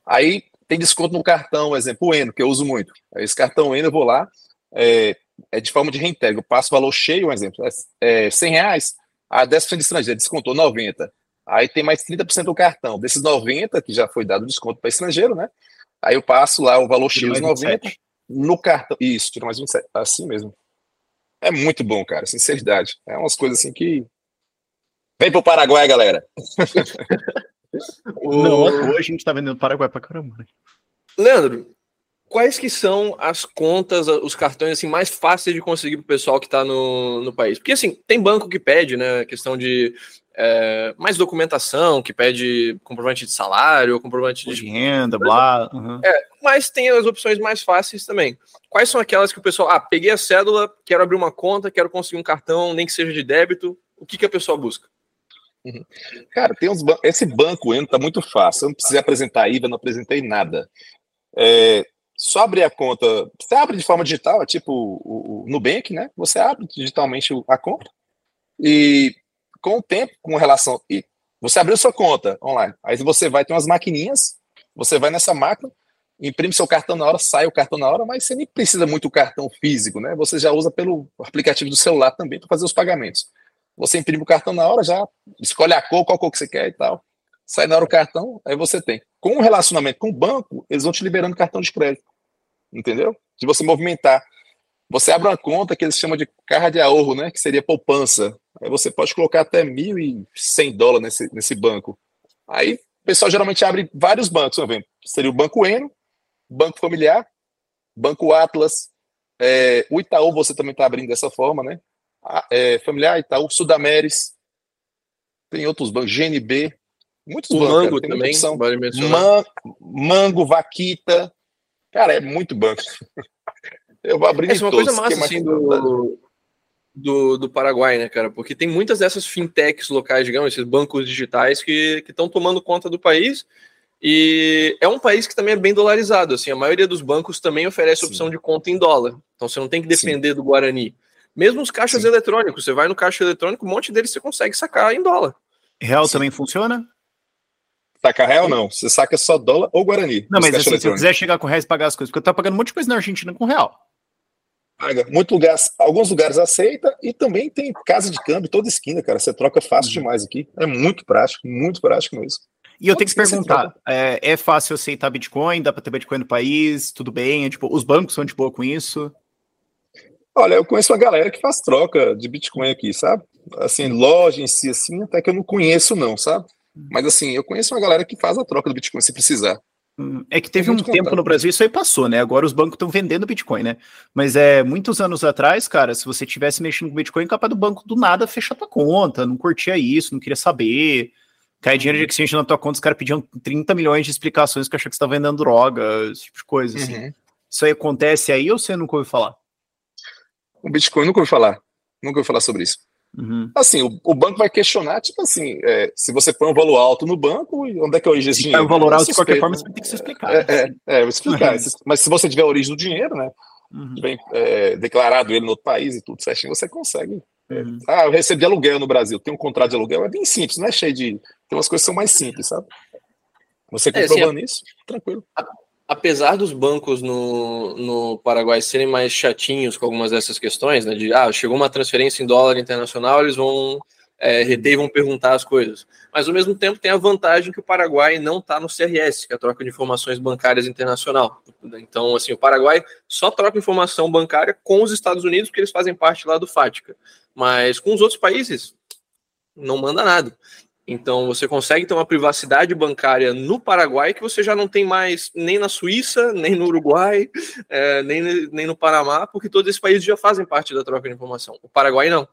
Aí tem desconto no cartão, exemplo, o Eno, que eu uso muito. Esse cartão Eno, eu vou lá, é, é de forma de reintegro. Eu passo o valor cheio, um exemplo, é, é 100 reais, a 10% de estrangeiro descontou 90. Aí tem mais 30% do cartão. Desses 90, que já foi dado desconto para estrangeiro, né? Aí eu passo lá o valor cheio, os 90, no cartão. Isso, tira mais 27. Assim mesmo. É muito bom, cara, sinceridade. É umas coisas assim que. Vem pro Paraguai, galera. <laughs> o... Não, hoje a gente tá vendendo Paraguai pra caramba. Né? Leandro, quais que são as contas, os cartões assim mais fáceis de conseguir para o pessoal que está no, no país? Porque assim, tem banco que pede, né, questão de é, mais documentação, que pede comprovante de salário, comprovante de, de renda, blá. Uhum. É, mas tem as opções mais fáceis também. Quais são aquelas que o pessoal, ah, peguei a cédula, quero abrir uma conta, quero conseguir um cartão, nem que seja de débito, o que, que a pessoa busca? Uhum. Cara, tem uns ban esse banco entra tá muito fácil. Eu não precisei apresentar IVA, não apresentei nada. É, só abrir a conta. Você abre de forma digital, é tipo o, o Nubank, né? Você abre digitalmente a conta e com o tempo, com relação. E você abriu sua conta online. Aí você vai ter umas maquininhas, você vai nessa máquina, imprime seu cartão na hora, sai o cartão na hora, mas você nem precisa muito do cartão físico, né? Você já usa pelo aplicativo do celular também para fazer os pagamentos. Você imprime o cartão na hora, já escolhe a cor, qual cor que você quer e tal. Sai na hora o cartão, aí você tem. Com o relacionamento com o banco, eles vão te liberando cartão de crédito. Entendeu? De você movimentar. Você abre uma conta que eles chamam de carra de ahorro, né? Que seria poupança. Aí você pode colocar até 1.100 dólares nesse, nesse banco. Aí o pessoal geralmente abre vários bancos, tá vendo? Seria o Banco Eno, Banco Familiar, Banco Atlas, é, o Itaú você também está abrindo dessa forma, né? É, familiar, Itaú, Sudameris, tem outros bancos, GNB, muitos o bancos. Mango cara, também, vale. Man, Mango, Vaquita, cara, é muito banco. <laughs> Eu vou abrir Essa é uma todos, coisa massa, assim, do, do, do Paraguai, né, cara? Porque tem muitas dessas fintechs locais, digamos, esses bancos digitais que estão tomando conta do país. E é um país que também é bem dolarizado. Assim, a maioria dos bancos também oferece Sim. opção de conta em dólar. Então você não tem que depender Sim. do Guarani. Mesmo os caixas Sim. eletrônicos, você vai no caixa eletrônico, um monte deles você consegue sacar em dólar. Real também funciona? Sacar real não, você saca só dólar ou Guarani. Não, mas assim, se eu quiser chegar com reais e pagar as coisas, porque eu tô pagando um monte de coisa na Argentina com real paga. Muito lugares, alguns lugares aceita e também tem casa de câmbio toda esquina, cara. Você troca fácil uhum. demais aqui. É muito prático, muito prático mesmo. E eu tenho que perguntar, é, é, fácil aceitar Bitcoin? Dá para ter Bitcoin no país? Tudo bem? É, tipo, os bancos são de boa com isso? Olha, eu conheço uma galera que faz troca de Bitcoin aqui, sabe? Assim, loja em si, assim, até que eu não conheço não, sabe? Uhum. Mas assim, eu conheço uma galera que faz a troca do Bitcoin se precisar. Hum, é que teve um tempo no Brasil, isso aí passou, né? Agora os bancos estão vendendo Bitcoin, né? Mas é muitos anos atrás, cara, se você tivesse mexendo com Bitcoin, capaz do banco do nada fechar tua conta, não curtia isso, não queria saber. Cai dinheiro de exchange na tua conta, os caras pediam 30 milhões de explicações que acham que você tá vendendo droga, esse tipo de coisa, assim. Uhum. Isso aí acontece aí ou você nunca ouviu falar? O Bitcoin nunca ouviu falar. Nunca ouviu falar sobre isso. Uhum. Assim, o, o, banco vai questionar, tipo assim, é, se você põe um valor alto no banco, onde é que é a origem desse dinheiro? o valor alto, de qualquer forma, você vai ter que se explicar. É, é, é, vou explicar. Uhum. Mas se você tiver a origem do dinheiro, né, uhum. bem é, declarado ele no outro país e tudo certinho, você consegue. É, uhum. Ah, eu recebi aluguel no Brasil, tem um contrato de aluguel, é bem simples, não é cheio de. Tem umas coisas que são mais simples, sabe? Você comprovando assim, isso, tranquilo apesar dos bancos no, no Paraguai serem mais chatinhos com algumas dessas questões, né, de ah, chegou uma transferência em dólar internacional, eles vão é, reter e vão perguntar as coisas. Mas ao mesmo tempo tem a vantagem que o Paraguai não está no CRS, que é a troca de informações bancárias internacional. Então, assim, o Paraguai só troca informação bancária com os Estados Unidos, porque eles fazem parte lá do FATCA. Mas com os outros países, não manda nada. Então você consegue ter uma privacidade bancária no Paraguai que você já não tem mais nem na Suíça, nem no Uruguai, é, <laughs> nem, nem no Panamá, porque todos esses países já fazem parte da troca de informação. O Paraguai não.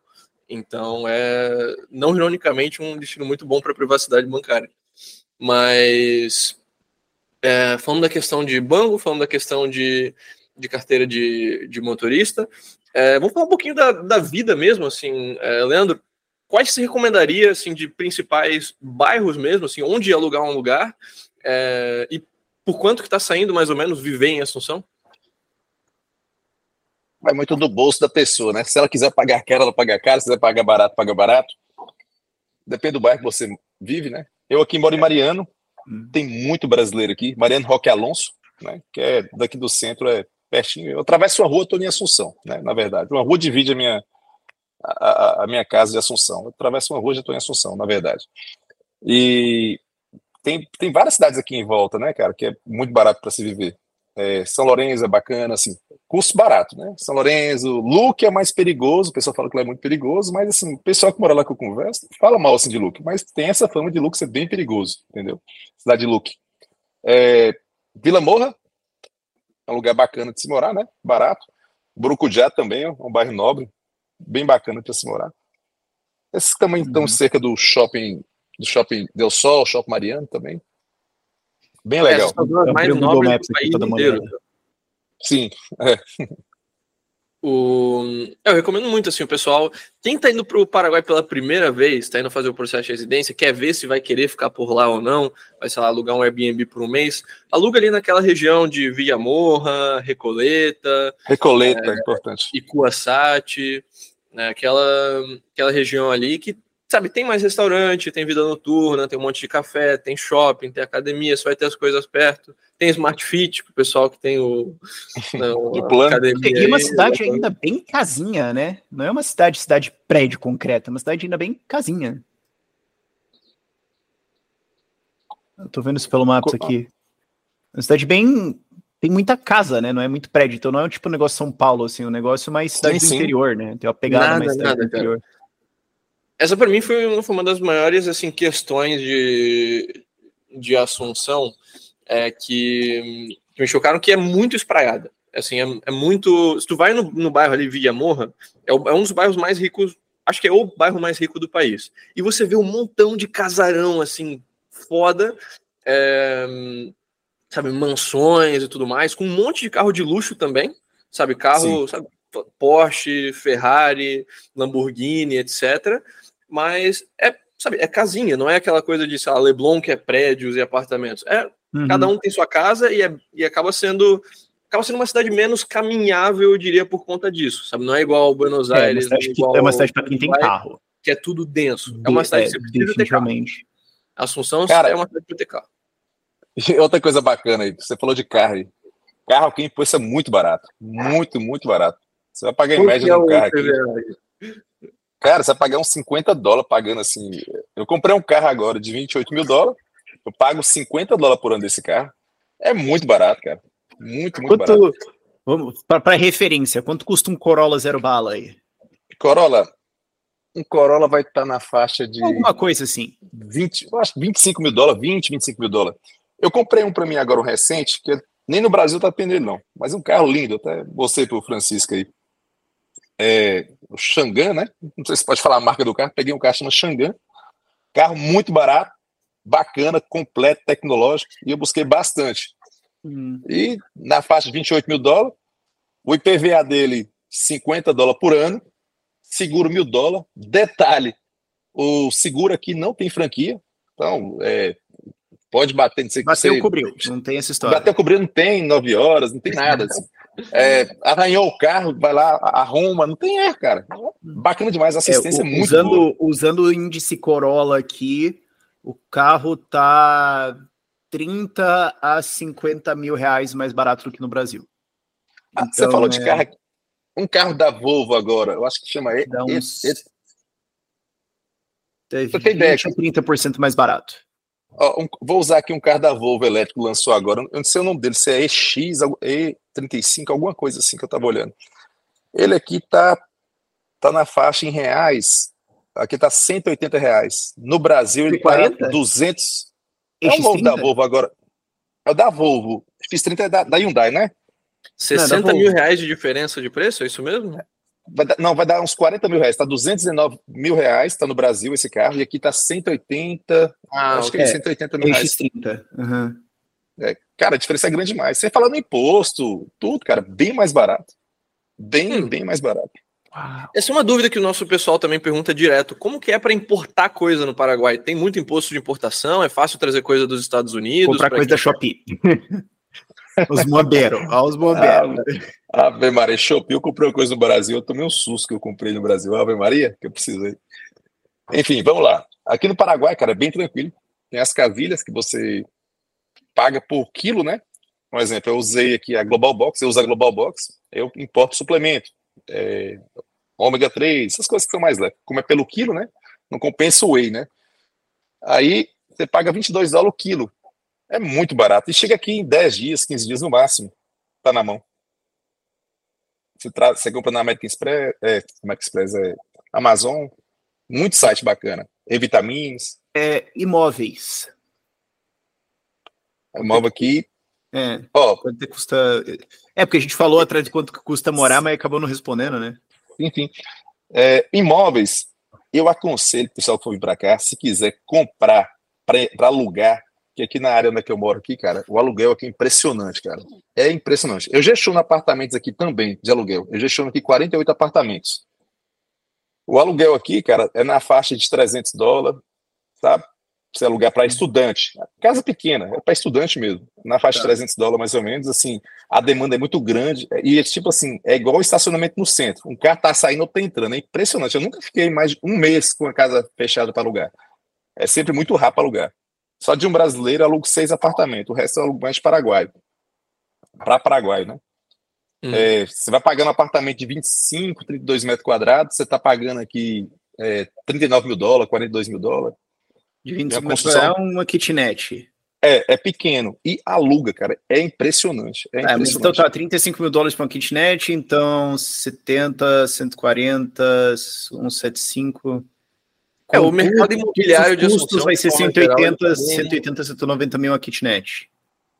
Então é, não ironicamente, um destino muito bom para privacidade bancária. Mas é, falando da questão de banco, falando da questão de, de carteira de, de motorista, é, falar um pouquinho da, da vida mesmo, assim, é, Leandro quais você recomendaria, assim, de principais bairros mesmo, assim, onde alugar um lugar é, e por quanto que está saindo mais ou menos viver em Assunção? Vai muito do bolso da pessoa, né? Se ela quiser pagar caro, ela paga caro. Se quiser pagar barato, paga barato. Depende do bairro que você vive, né? Eu aqui moro em Mariano, hum. tem muito brasileiro aqui. Mariano Roque Alonso, né? Que é daqui do centro, é pertinho. Eu atravesso uma rua, estou em Assunção, né? Na verdade, uma rua divide a minha a, a, minha casa de Assunção. Eu atravesso uma rua e estou em Assunção, na verdade. E tem, tem várias cidades aqui em volta, né, cara, que é muito barato para se viver. É, São Lourenço é bacana, assim, custo barato, né? São Lourenço, Luque é mais perigoso, o pessoal fala que lá é muito perigoso, mas assim, o pessoal que mora lá que eu converso fala mal assim de Luque, mas tem essa fama de Luque ser bem perigoso, entendeu? Cidade de Luque. É, Vila Morra, é um lugar bacana de se morar, né? Barato. Brucujá também é um bairro nobre, bem bacana para se morar. Esses também estão uhum. cerca do shopping, do shopping Del Sol, shopping Mariano também. Bem legal. É, mais nobres do país inteiro. Sim, é. O... Eu recomendo muito assim o pessoal. Quem está indo para o Paraguai pela primeira vez, está indo fazer o processo de residência, quer ver se vai querer ficar por lá ou não, vai sei lá, alugar um Airbnb por um mês, aluga ali naquela região de Villa Morra, Recoleta. Recoleta, é, importante. Icuaçate, né, aquela, aquela região ali que sabe, tem mais restaurante, tem vida noturna, tem um monte de café, tem shopping, tem academia, você vai ter as coisas perto. Tem Smart Fit pro pessoal que tem o, <laughs> né, o plano. Academia e uma aí, cidade ainda bem casinha, né? Não é uma cidade, cidade prédio concreta, é uma cidade ainda bem casinha. Eu tô vendo isso pelo mapa aqui. Uma cidade bem. Tem muita casa, né? Não é muito prédio. Então não é um tipo um negócio São Paulo, assim, um negócio mais cidade sim, do interior, né? Tem uma pegada nada, mais cidade nada, do interior. Cara. Essa para mim foi, foi uma das maiores assim questões de, de Assunção é, que, que me chocaram, que é muito espraiada. Assim, é, é, muito. Se tu vai no, no bairro ali, Villa Morra, é, é, um dos bairros mais ricos, acho que é o bairro mais rico do país. E você vê um montão de casarão, assim, foda, é, sabe, mansões e tudo mais, com um monte de carro de luxo também, sabe, carro, Sim. sabe, Porsche, Ferrari, Lamborghini, etc mas é, sabe, é casinha, não é aquela coisa de, sei lá, Leblon que é prédios e apartamentos. É, uhum. cada um tem sua casa e, é, e acaba sendo acaba sendo uma cidade menos caminhável, eu diria, por conta disso, sabe? Não é igual Buenos é, Aires, é, igual é uma cidade para quem tem carro. Que é tudo denso. É uma cidade que você precisa ter carro. Assunção Cara, é uma cidade para ter carro. E outra coisa bacana aí, você falou de carro aí. Carro aqui em Poço é muito barato. Muito, muito barato. Você vai pagar em média no carro aqui. Cara, você vai pagar uns 50 dólares pagando assim. Eu comprei um carro agora de 28 mil dólares. Eu pago 50 dólares por ano desse carro. É muito barato, cara. Muito, muito quanto, barato. Vamos, para referência, quanto custa um Corolla zero bala aí? Corolla, um Corolla vai estar tá na faixa de. Alguma coisa assim. 20, eu acho 25 mil dólares, 20, 25 mil dólares. Eu comprei um para mim agora, um recente, que nem no Brasil tá atendendo, não. Mas um carro lindo, até você pro Francisco aí é, o Xangan, né? Não sei se pode falar a marca do carro. Peguei um carro chamado Xangan. Carro muito barato, bacana, completo, tecnológico. E eu busquei bastante. Hum. E na faixa de 28 mil dólares, o IPVA dele 50 dólares por ano, seguro mil dólares. Detalhe: o seguro aqui não tem franquia. Então, é, pode bater. Não sei Bateu, você, cobriu. Não tem essa história. Bateu, cobriu, não tem nove horas, não tem nada. Assim. <laughs> É, arranhou o carro, vai lá, arruma, não tem erro, cara. Bacana demais, a assistência é, o, é muito usando, boa. Usando o índice Corolla aqui, o carro tá 30 a 50 mil reais mais barato do que no Brasil. Ah, então, você falou de é carro, um carro da Volvo agora, eu acho que chama e, uns... e, e... 20 a 30% mais barato. Ó, um, vou usar aqui um carro da Volvo elétrico lançou agora. Eu não sei o nome dele, se é EX, E35, alguma coisa assim que eu tava olhando. Ele aqui tá, tá na faixa em reais. Aqui tá 180 reais. No Brasil ele 40? tá 200. É o novo da Volvo agora. É o da Volvo. X30 é da, da Hyundai, né? 60 não, mil reais de diferença de preço, é isso mesmo? Vai dar, não, vai dar uns 40 mil reais. Tá 219 mil reais, tá no Brasil esse carro, e aqui tá 180. Ah, acho okay. que é 180 mil reais. 30. Uhum. É, cara, a diferença é grande demais. Você fala no imposto, tudo, cara, bem mais barato. Bem, hum. bem mais barato. Essa é uma dúvida que o nosso pessoal também pergunta direto. Como que é para importar coisa no Paraguai? Tem muito imposto de importação? É fácil trazer coisa dos Estados Unidos? Comprar coisa da Shopee. <laughs> os bombeiros, os bombeiros. Ah, Ave Maria, Shopee, eu comprei uma coisa no Brasil, eu tomei um susto que eu comprei no Brasil. Ave Maria, que eu precisei. Enfim, vamos lá. Aqui no Paraguai, cara, é bem tranquilo. Tem as casilhas que você paga por quilo, né? Um exemplo, eu usei aqui a Global Box, eu uso a Global Box, eu importo suplemento, é, ômega 3, essas coisas que são mais leves. Como é pelo quilo, né? Não compensa o whey, né? Aí você paga 22 dólares o quilo. É muito barato. E chega aqui em 10 dias, 15 dias no máximo. Tá na mão. Você, tra... você compra na American Express, é, American Express é Amazon. Muito site bacana. E-vitaminas. É, imóveis. Imóvel aqui. É. Ó, quanto custa. É, porque a gente falou atrás de quanto custa morar, mas acabou não respondendo, né? Enfim. É, imóveis. eu aconselho o pessoal que for vir para cá, se quiser comprar para alugar, que aqui na área onde é eu moro aqui, cara, o aluguel aqui é impressionante, cara. É impressionante. Eu gestiono apartamentos aqui também de aluguel. Eu gestiono aqui 48 apartamentos. O aluguel aqui, cara, é na faixa de 300 dólares, sabe? Você alugar para estudante. Casa pequena, é para estudante mesmo. Na faixa de 300 tá. dólares, mais ou menos, assim, a demanda é muito grande. E, é tipo assim, é igual estacionamento no centro. Um carro tá saindo ou tá entrando. É impressionante. Eu nunca fiquei mais de um mês com a casa fechada para alugar. É sempre muito rápido alugar. Só de um brasileiro alugo seis apartamentos. O resto eu alugo mais de Paraguai. Para Paraguai, né? Hum. É, você vai pagando um apartamento de 25, 32 metros quadrados, você está pagando aqui é, 39 mil dólares, 42 mil dólares. De 25 construção... é uma kitnet. É, é pequeno. E aluga, cara. É impressionante. É, é impressionante. então tá, 35 mil dólares para uma kitnet, então 70, 140, 175. É, o mercado imobiliário de custos vai ser 180, geral, 180, 190 mil a kitnet.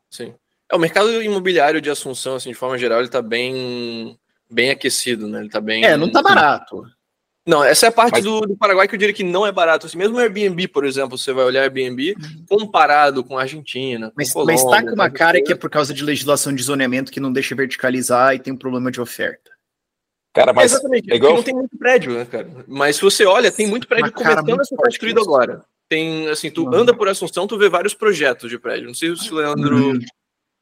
Sim. É, o mercado imobiliário de Assunção, assim, de forma geral, ele tá bem, bem aquecido, né? Ele tá bem. É, não tá barato. Não, essa é a parte Mas... do, do, Paraguai que eu diria que não é barato. Assim, mesmo o Airbnb, por exemplo, você vai olhar Airbnb uhum. comparado com a Argentina. Com mas, Colômbia, mas tá com uma cara que é por causa de legislação de zoneamento que não deixa verticalizar e tem um problema de oferta. Cara, mas. É exatamente, é igual... não tem muito prédio, né, cara? Mas se você olha, tem muito prédio começando a ser construído agora. Tem, assim, tu uhum. anda por Assunção, tu vê vários projetos de prédio. Não sei se o Leandro. Uhum.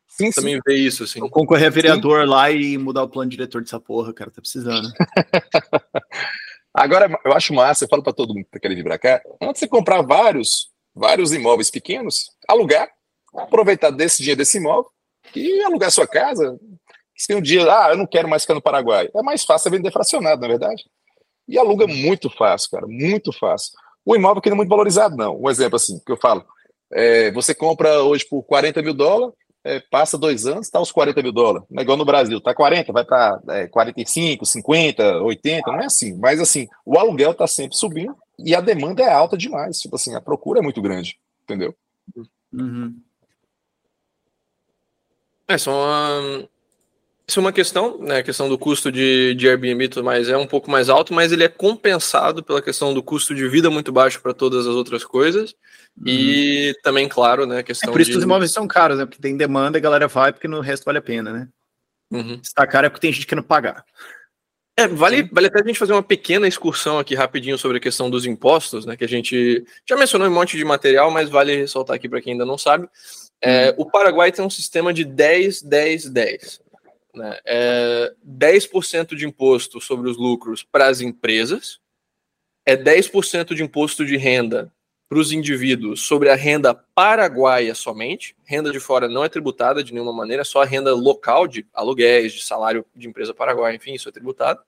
Sim, também sim. vê isso, assim. concorrer a vereador sim. lá e mudar o plano diretor dessa porra, cara, tá precisando. <laughs> Agora, eu acho massa, eu falo para todo mundo que tá querendo vir para cá, antes de você comprar vários, vários imóveis pequenos, alugar, aproveitar desse dinheiro desse imóvel e alugar sua casa. Se um dia, ah, eu não quero mais ficar no Paraguai, é mais fácil vender fracionado, na é verdade? E aluga muito fácil, cara, muito fácil. O imóvel aqui não é muito valorizado, não. Um exemplo assim, que eu falo, é, você compra hoje por 40 mil dólares, é, passa dois anos, está aos 40 mil dólares. Não é igual no Brasil, tá 40, vai para é, 45, 50, 80, não é assim. Mas assim, o aluguel está sempre subindo e a demanda é alta demais. Tipo assim, a procura é muito grande, entendeu? Uhum. É, só uma, isso é uma questão, né? A questão do custo de, de Airbnb e tudo mais é um pouco mais alto, mas ele é compensado pela questão do custo de vida muito baixo para todas as outras coisas. Uhum. E também, claro, né? A questão é por isso de... que os imóveis são caros, né? Porque tem demanda e a galera vai porque no resto vale a pena, né? Uhum. Se tá caro é porque tem gente que não pagar. É, vale, vale até a gente fazer uma pequena excursão aqui rapidinho sobre a questão dos impostos, né? Que a gente já mencionou um monte de material, mas vale ressaltar aqui para quem ainda não sabe. É, uhum. O Paraguai tem um sistema de 10, 10, 10 né, é 10% de imposto sobre os lucros para as empresas, é 10% de imposto de renda para os indivíduos sobre a renda paraguaia somente. Renda de fora não é tributada de nenhuma maneira, só a renda local de aluguéis, de salário de empresa paraguaia, enfim, isso é tributado.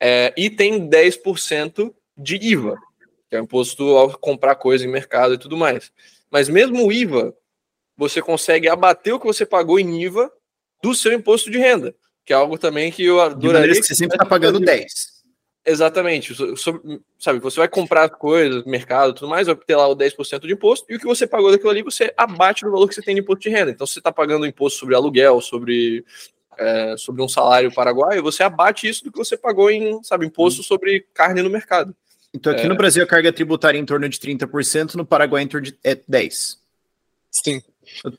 É, e tem 10% de IVA, que é o imposto ao comprar coisa em mercado e tudo mais. Mas mesmo o IVA, você consegue abater o que você pagou em IVA do seu imposto de renda, que é algo também que eu adoraria. Que você sempre está pagando 10. Exatamente. sabe, você vai comprar coisas, mercado tudo mais, vai ter lá o 10% de imposto, e o que você pagou daquilo ali, você abate do valor que você tem de imposto de renda. Então, se você está pagando imposto sobre aluguel, sobre, é, sobre um salário paraguaio, você abate isso do que você pagou em, sabe, imposto hum. sobre carne no mercado. Então, aqui é... no Brasil, a carga tributária é em torno de 30%, no Paraguai, em torno de é 10%. Sim.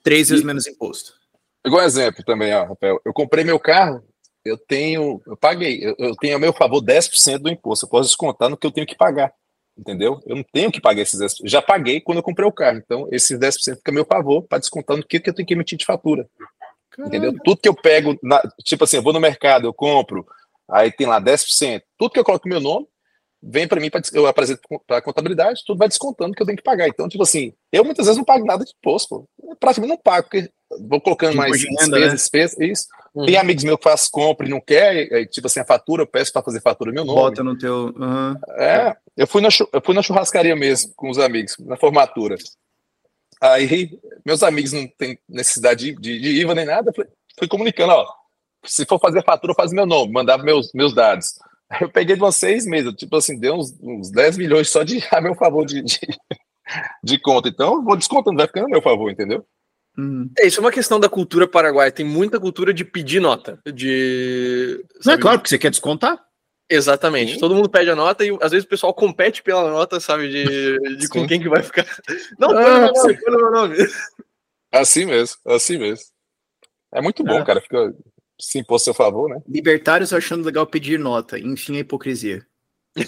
Três vezes e... menos imposto. Igual exemplo também, ó, Rafael. Eu comprei meu carro, eu tenho, eu paguei, eu, eu tenho a meu favor 10% do imposto. Eu posso descontar no que eu tenho que pagar. Entendeu? Eu não tenho que pagar esses 10%. Já paguei quando eu comprei o carro. Então, esses 10% fica a meu favor para descontar no que, que eu tenho que emitir de fatura. Caramba. Entendeu? Tudo que eu pego, na, tipo assim, eu vou no mercado, eu compro, aí tem lá 10%. Tudo que eu coloco meu nome, vem para mim, pra, eu apresento para a contabilidade, tudo vai descontando que eu tenho que pagar. Então, tipo assim, eu muitas vezes não pago nada de imposto, pô. Eu praticamente não pago, porque vou colocando mais despesas, né? despesas, isso. Uhum. Tem amigos meus que fazem compra e não quer, aí, tipo assim, a fatura, eu peço para fazer fatura meu nome. Bota no teu. Uhum. É, eu fui, na, eu fui na churrascaria mesmo, com os amigos, na formatura. Aí, meus amigos não têm necessidade de, de, de IVA nem nada, fui, fui comunicando, ó, se for fazer fatura, faz meu nome, mandava meus, meus dados. Eu peguei de seis meses, tipo assim, deu uns, uns 10 milhões só de <laughs> a meu favor de, de, de conta. Então, vou descontando, vai ficando a meu favor, entendeu? Hum. É, isso é uma questão da cultura paraguaia. Tem muita cultura de pedir nota. De. Não é claro, porque você quer descontar. Exatamente. Sim. Todo mundo pede a nota e às vezes o pessoal compete pela nota, sabe? De, de com quem que vai ficar. Não, põe ah, nome, põe meu nome. Assim mesmo, assim mesmo. É muito bom, é. cara. Fica se impor seu favor, né? Libertários achando legal pedir nota. Enfim, a hipocrisia. <laughs> é,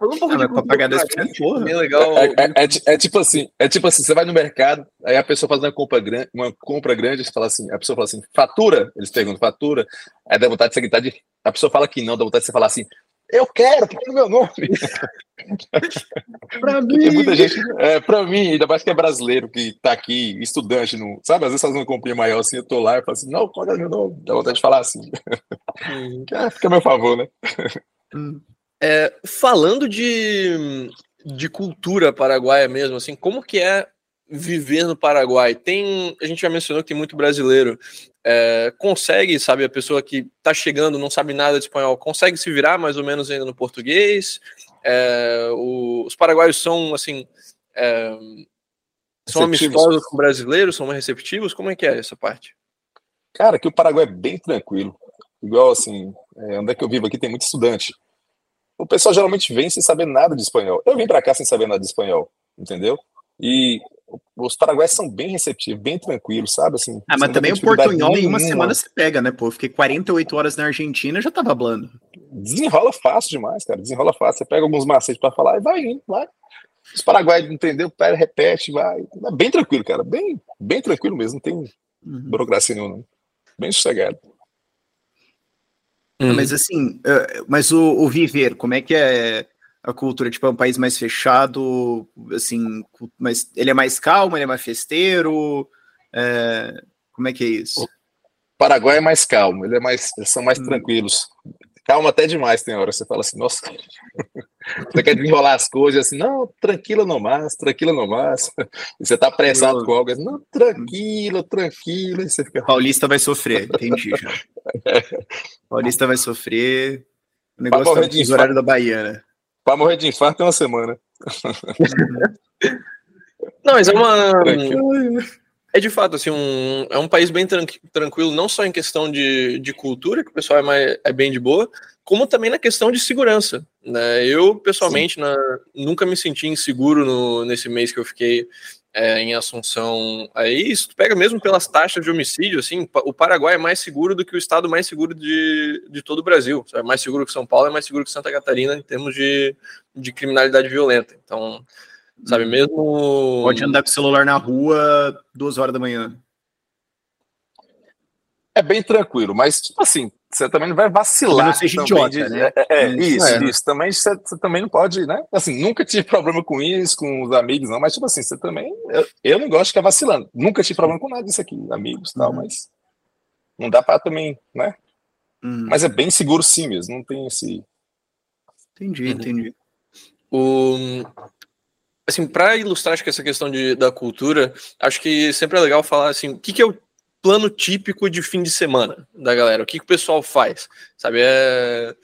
um pouco ah, de pagar 10%, porra. É, legal. É, é, é, tipo assim, é tipo assim, você vai no mercado, aí a pessoa faz uma compra grande, uma compra grande, você fala assim, a pessoa fala assim, fatura, eles perguntam, fatura, aí dá vontade de você gritar de, a pessoa fala que não, dá vontade de você falar assim, eu quero, põe no meu nome. <laughs> pra mim. Tem muita gente, é, pra mim, ainda mais que é brasileiro, que tá aqui, estudante, não, sabe? Às vezes faz uma comprinha maior assim, eu tô lá e falo assim, não, qual é meu nome? Dá vontade de falar assim. <laughs> É, fica a meu favor, né? Hum. É, falando de, de cultura paraguaia mesmo, assim, como que é viver no Paraguai? Tem, a gente já mencionou que tem muito brasileiro. É, consegue, sabe, a pessoa que está chegando, não sabe nada de espanhol, consegue se virar mais ou menos ainda no português? É, o, os paraguaios são, assim, é, são amistosos com brasileiros, são mais receptivos? Como é que é essa parte? Cara, que o Paraguai é bem tranquilo. Igual, assim, é, onde é que eu vivo aqui tem muito estudante. O pessoal geralmente vem sem saber nada de espanhol. Eu vim para cá sem saber nada de espanhol, entendeu? E os paraguaios são bem receptivos, bem tranquilos, sabe? Assim, ah, mas também o portunhol em uma semana você pega, né, pô? Eu fiquei 48 horas na Argentina já tava hablando. Desenrola fácil demais, cara. Desenrola fácil. Você pega alguns macetes para falar e vai indo, vai. Os paraguaios entendeu, pera, repete, vai. É bem tranquilo, cara. Bem, bem tranquilo mesmo. Não tem uhum. burocracia nenhuma. Bem sossegado. Hum. Mas assim, eh, mas o, o viver, como é que é? A cultura? Tipo, é um país mais fechado, assim, mas ele é mais calmo, ele é mais festeiro? É, como é que é isso? O Paraguai é mais calmo, ele é mais, eles são mais hum. tranquilos. Calma até demais, tem hora. Você fala assim, nossa, <laughs> você quer desenrolar as coisas assim, não, tranquila no mais, tranquila no mais. <laughs> E você tá apressado Eu... com algo, assim, não, tranquilo, tranquilo. E você fica... Paulista vai sofrer, entendi já. <laughs> Paulista vai sofrer. O negócio tá no horário da Bahia, né? Para morrer de infarto é uma semana. <laughs> Não, mas é uma. É de fato, assim, um, é um país bem tranquilo, não só em questão de, de cultura, que o pessoal é, mais, é bem de boa, como também na questão de segurança. Né? Eu, pessoalmente, na, nunca me senti inseguro no, nesse mês que eu fiquei é, em Assunção. Aí, isso tu pega mesmo pelas taxas de homicídio, assim, o Paraguai é mais seguro do que o estado mais seguro de, de todo o Brasil. É mais seguro que São Paulo, é mais seguro que Santa Catarina em termos de, de criminalidade violenta. Então, sabe, mesmo. Pode andar com o celular na rua duas horas da manhã. É bem tranquilo, mas, tipo assim, você também não vai vacilar. Não seja idiota, de, né? É, é, isso, é. isso. Também você, você, também não pode, né? Assim, nunca tive problema com isso, com os amigos, não, mas tipo assim, você também. Eu, eu não gosto de ficar vacilando. Nunca tive problema com nada disso aqui, amigos e tal, uhum. mas não dá para também, né? Uhum. Mas é bem seguro sim mesmo, não tem esse. Entendi, uhum. entendi. O, assim, para ilustrar acho que essa questão de, da cultura, acho que sempre é legal falar assim, o que, que é o plano típico de fim de semana da galera? O que, que o pessoal faz? Sabe, é,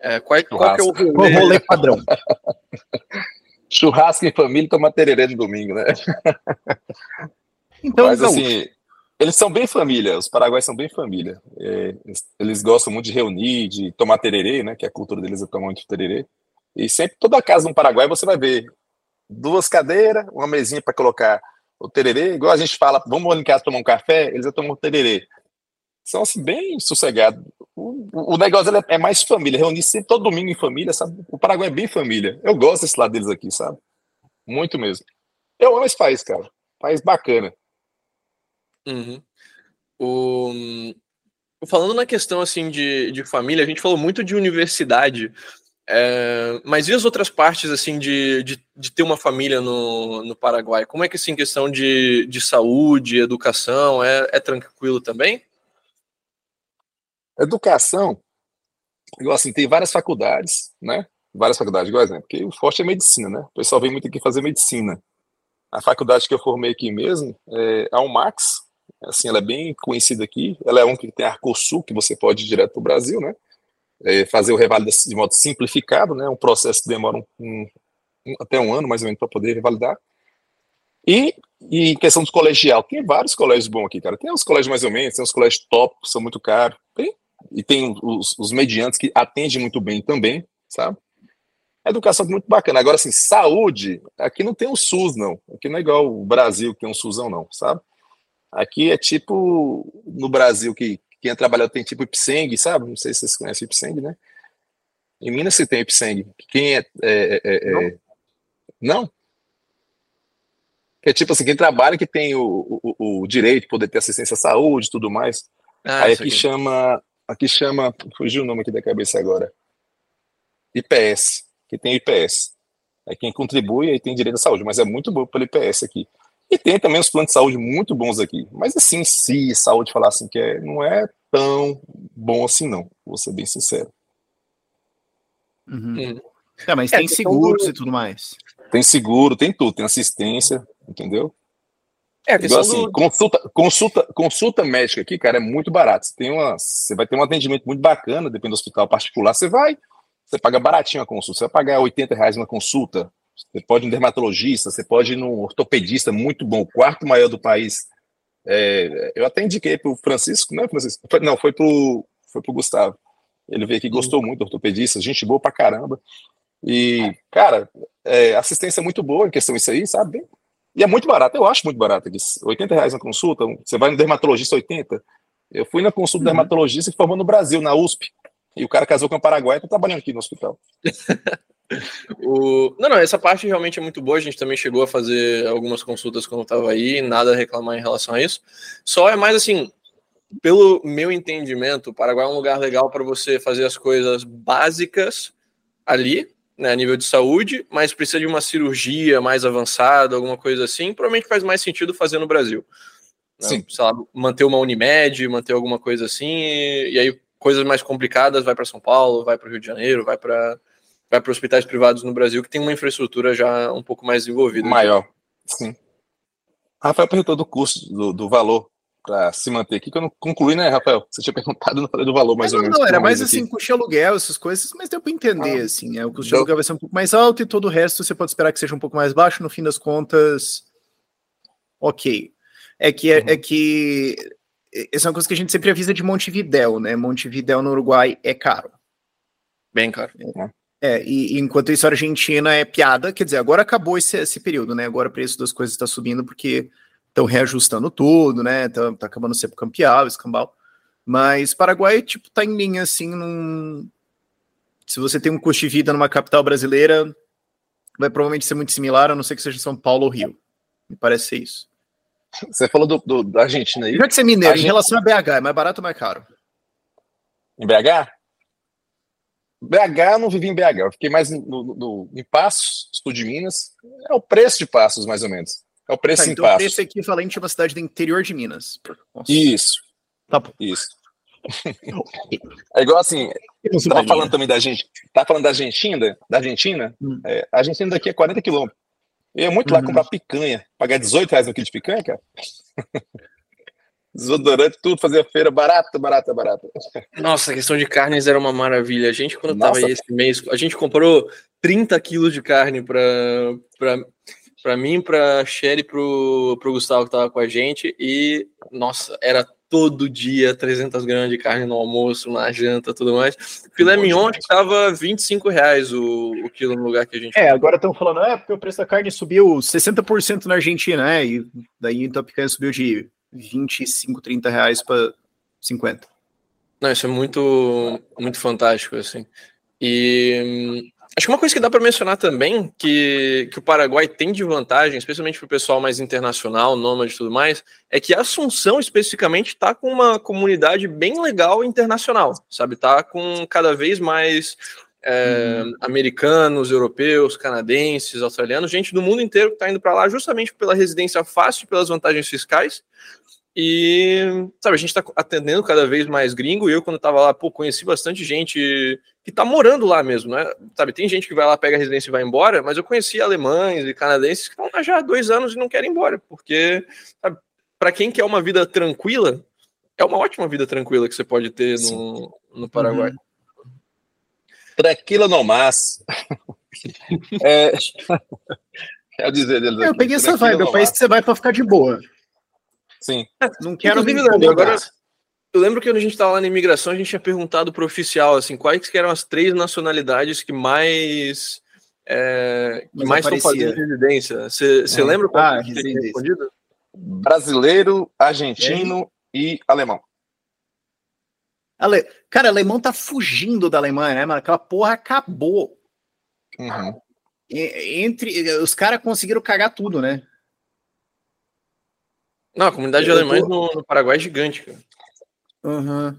é qual, qual que é o rolê, rolê padrão? <laughs> Churrasco em família e tomar tererê no domingo, né? Então, Mas assim, eles são bem família, os paraguaios são bem família. É, eles gostam muito de reunir, de tomar tererê, né? Que a cultura deles é tomar muito tererê. E sempre, toda casa no Paraguai você vai ver duas cadeiras, uma mesinha para colocar o tererê, igual a gente fala, vamos em casa tomar um café, eles já tomam tererê. São assim, bem sossegados. O, o negócio é, mais família, reunir sempre todo domingo em família, sabe? O Paraguai é bem família. Eu gosto desse lado deles aqui, sabe? Muito mesmo. Eu amo esse país, cara. País bacana. Uhum. O... Falando na questão assim de, de família, a gente falou muito de universidade, é, mas e as outras partes, assim, de, de, de, ter uma família no, no Paraguai? Como é que, assim, questão de, de saúde, educação, é, é tranquilo também? Educação, igual assim, tem várias faculdades, né? Várias faculdades, igual exemplo, porque o forte é medicina, né? O pessoal vem muito aqui fazer medicina. A faculdade que eu formei aqui mesmo é a UMAX, assim, ela é bem conhecida aqui, ela é um que tem Arcosul, que você pode ir direto para o Brasil, né? É, fazer o revalida de modo simplificado, né? Um processo que demora um, um, até um ano, mais ou menos, para poder revalidar. E, e questão dos colegial, tem vários colégios bons aqui, cara. Tem uns colégios mais ou menos, tem uns colégios top, que são muito caros. Tem e tem os, os mediantes que atendem muito bem também, sabe? A educação é muito bacana. Agora, assim, saúde, aqui não tem o SUS, não. Aqui não é igual o Brasil, que tem um SUSão, não, sabe? Aqui é tipo no Brasil, que quem é trabalhado tem tipo Ipseng, sabe? Não sei se vocês conhecem Ipseng, né? Em Minas se tem Ipseng. Quem é. é, é, é não? não? Que é tipo assim, quem trabalha que tem o, o, o direito de poder ter assistência à saúde e tudo mais. Ah, Aí aqui, aqui chama. Aqui chama. Fugiu o nome aqui da cabeça agora. IPS que tem IPS. É quem contribui e tem direito à saúde, mas é muito bom pelo IPS aqui. E tem também os planos de saúde muito bons aqui. Mas assim, si, saúde falar assim que é, não é tão bom assim, não. Vou ser bem sincero. Uhum. É, mas é, tem seguros do... e tudo mais. Tem seguro, tem tudo, tem assistência, entendeu? É, Igual assim, do... consulta, consulta, consulta médica aqui, cara, é muito barato. Você, tem uma, você vai ter um atendimento muito bacana, depende do hospital particular, você vai, você paga baratinho a consulta. Você vai pagar 80 reais uma consulta. Você pode ir no dermatologista, você pode ir no ortopedista muito bom, o quarto maior do país. É, eu até indiquei para o Francisco, não é Francisco? Não, foi para o foi pro Gustavo. Ele veio aqui, gostou muito do ortopedista, gente boa pra caramba. E, cara, é, assistência é muito boa em questão disso aí, sabe? E é muito barato, eu acho muito barato. 80 reais na consulta, você vai no dermatologista 80. Eu fui na consulta uhum. dermatologista e formou no Brasil, na USP. E o cara casou com um Paraguai e tá trabalhando aqui no hospital. <laughs> <laughs> o... Não, não, essa parte realmente é muito boa. A gente também chegou a fazer algumas consultas quando estava aí, nada a reclamar em relação a isso. Só é mais assim, pelo meu entendimento, o Paraguai é um lugar legal para você fazer as coisas básicas ali, né, a nível de saúde, mas precisa de uma cirurgia mais avançada, alguma coisa assim. Provavelmente faz mais sentido fazer no Brasil. Né? Sim. Sei lá, manter uma Unimed, manter alguma coisa assim, e, e aí coisas mais complicadas, vai para São Paulo, vai para o Rio de Janeiro, vai para vai para hospitais privados no Brasil que tem uma infraestrutura já um pouco mais desenvolvida. Maior, sim. Rafael perguntou do custo, do, do valor para se manter aqui, que eu não concluí, né, Rafael? Você tinha perguntado, não falei do valor mais é, ou menos. Não, era mais assim, custo de aluguel, essas coisas, mas deu para entender, ah, assim, é, o custo de aluguel vai ser um pouco mais alto e todo o resto você pode esperar que seja um pouco mais baixo, no fim das contas, ok. É que, é, uhum. é que essa é uma coisa que a gente sempre avisa de Montevidéu, né? Montevidéu no Uruguai é caro. Bem caro. É, é e, e, enquanto isso a Argentina é piada, quer dizer, agora acabou esse, esse período, né? Agora o preço das coisas está subindo porque estão reajustando tudo, né? Tá, tá acabando ser campeão, escambau. Mas Paraguai, tipo, tá em linha, assim, num... Se você tem um custo de vida numa capital brasileira, vai provavelmente ser muito similar, a não ser que seja São Paulo ou Rio. Me parece ser isso. Você falou do, do, da Argentina aí. Já que você é mineiro, em relação a BH, é mais barato ou mais caro? Em BH? BH eu não vivi em BH, eu fiquei mais no, no, em Passos, sul de Minas. É o preço de Passos, mais ou menos. É o preço tá, em então Passos. Então preço é equivalente a uma cidade do interior de Minas. Nossa. Isso. Tá bom. Isso. <laughs> é igual assim, tava falando também da gente, tá falando da Argentina, da Argentina, hum. é, a Argentina daqui é 40 quilômetros. Eu ia muito uhum. lá comprar picanha, pagar 18 reais no quilo de picanha, cara. <laughs> Desodorante, tudo, fazia feira barata, barata, barata. Nossa, a questão de carnes era uma maravilha. A gente, quando Nossa. tava aí esse mês, a gente comprou 30 quilos de carne para mim, para Sherry pro, pro Gustavo que tava com a gente. E, nossa, era todo dia 300 gramas de carne no almoço, na janta, tudo mais. Filé mignon estava 25 reais o, o quilo no lugar que a gente. É, agora estão falando, é porque o preço da carne subiu 60% na Argentina, né? E daí então a picanha subiu de 25, 30 reais para 50. Não, isso é muito, muito fantástico, assim. E Acho que uma coisa que dá para mencionar também, que, que o Paraguai tem de vantagem, especialmente para o pessoal mais internacional, nômade e tudo mais, é que a Assunção especificamente está com uma comunidade bem legal internacional, sabe? Está com cada vez mais é, hum. americanos, europeus, canadenses, australianos, gente do mundo inteiro que está indo para lá justamente pela residência fácil, pelas vantagens fiscais, e, sabe, a gente está atendendo cada vez mais gringo. E eu, quando estava lá, pô, conheci bastante gente que está morando lá mesmo, né? Sabe, tem gente que vai lá, pega a residência e vai embora, mas eu conheci alemães e canadenses que estão lá já há dois anos e não querem ir embora, porque, para quem quer uma vida tranquila, é uma ótima vida tranquila que você pode ter no, no Paraguai. Uhum. Tranquila no mas. <laughs> é... <laughs> Dizer, eu peguei essa vibe, é o país que você vai para ficar de boa. Sim. Não quero me agora, eu lembro que quando a gente estava lá na imigração, a gente tinha perguntado para o oficial assim, quais que eram as três nacionalidades que mais é, que mais estão fazendo residência. Você é. lembra qual ah, que respondido? Brasileiro, argentino é. e alemão. Ale... Cara, alemão tá fugindo da Alemanha, né, mano? Aquela porra acabou. Uhum. Entre os caras conseguiram cagar tudo, né? Não, a comunidade de alemães no, no, Paraguai é gigante, cara. Uhum.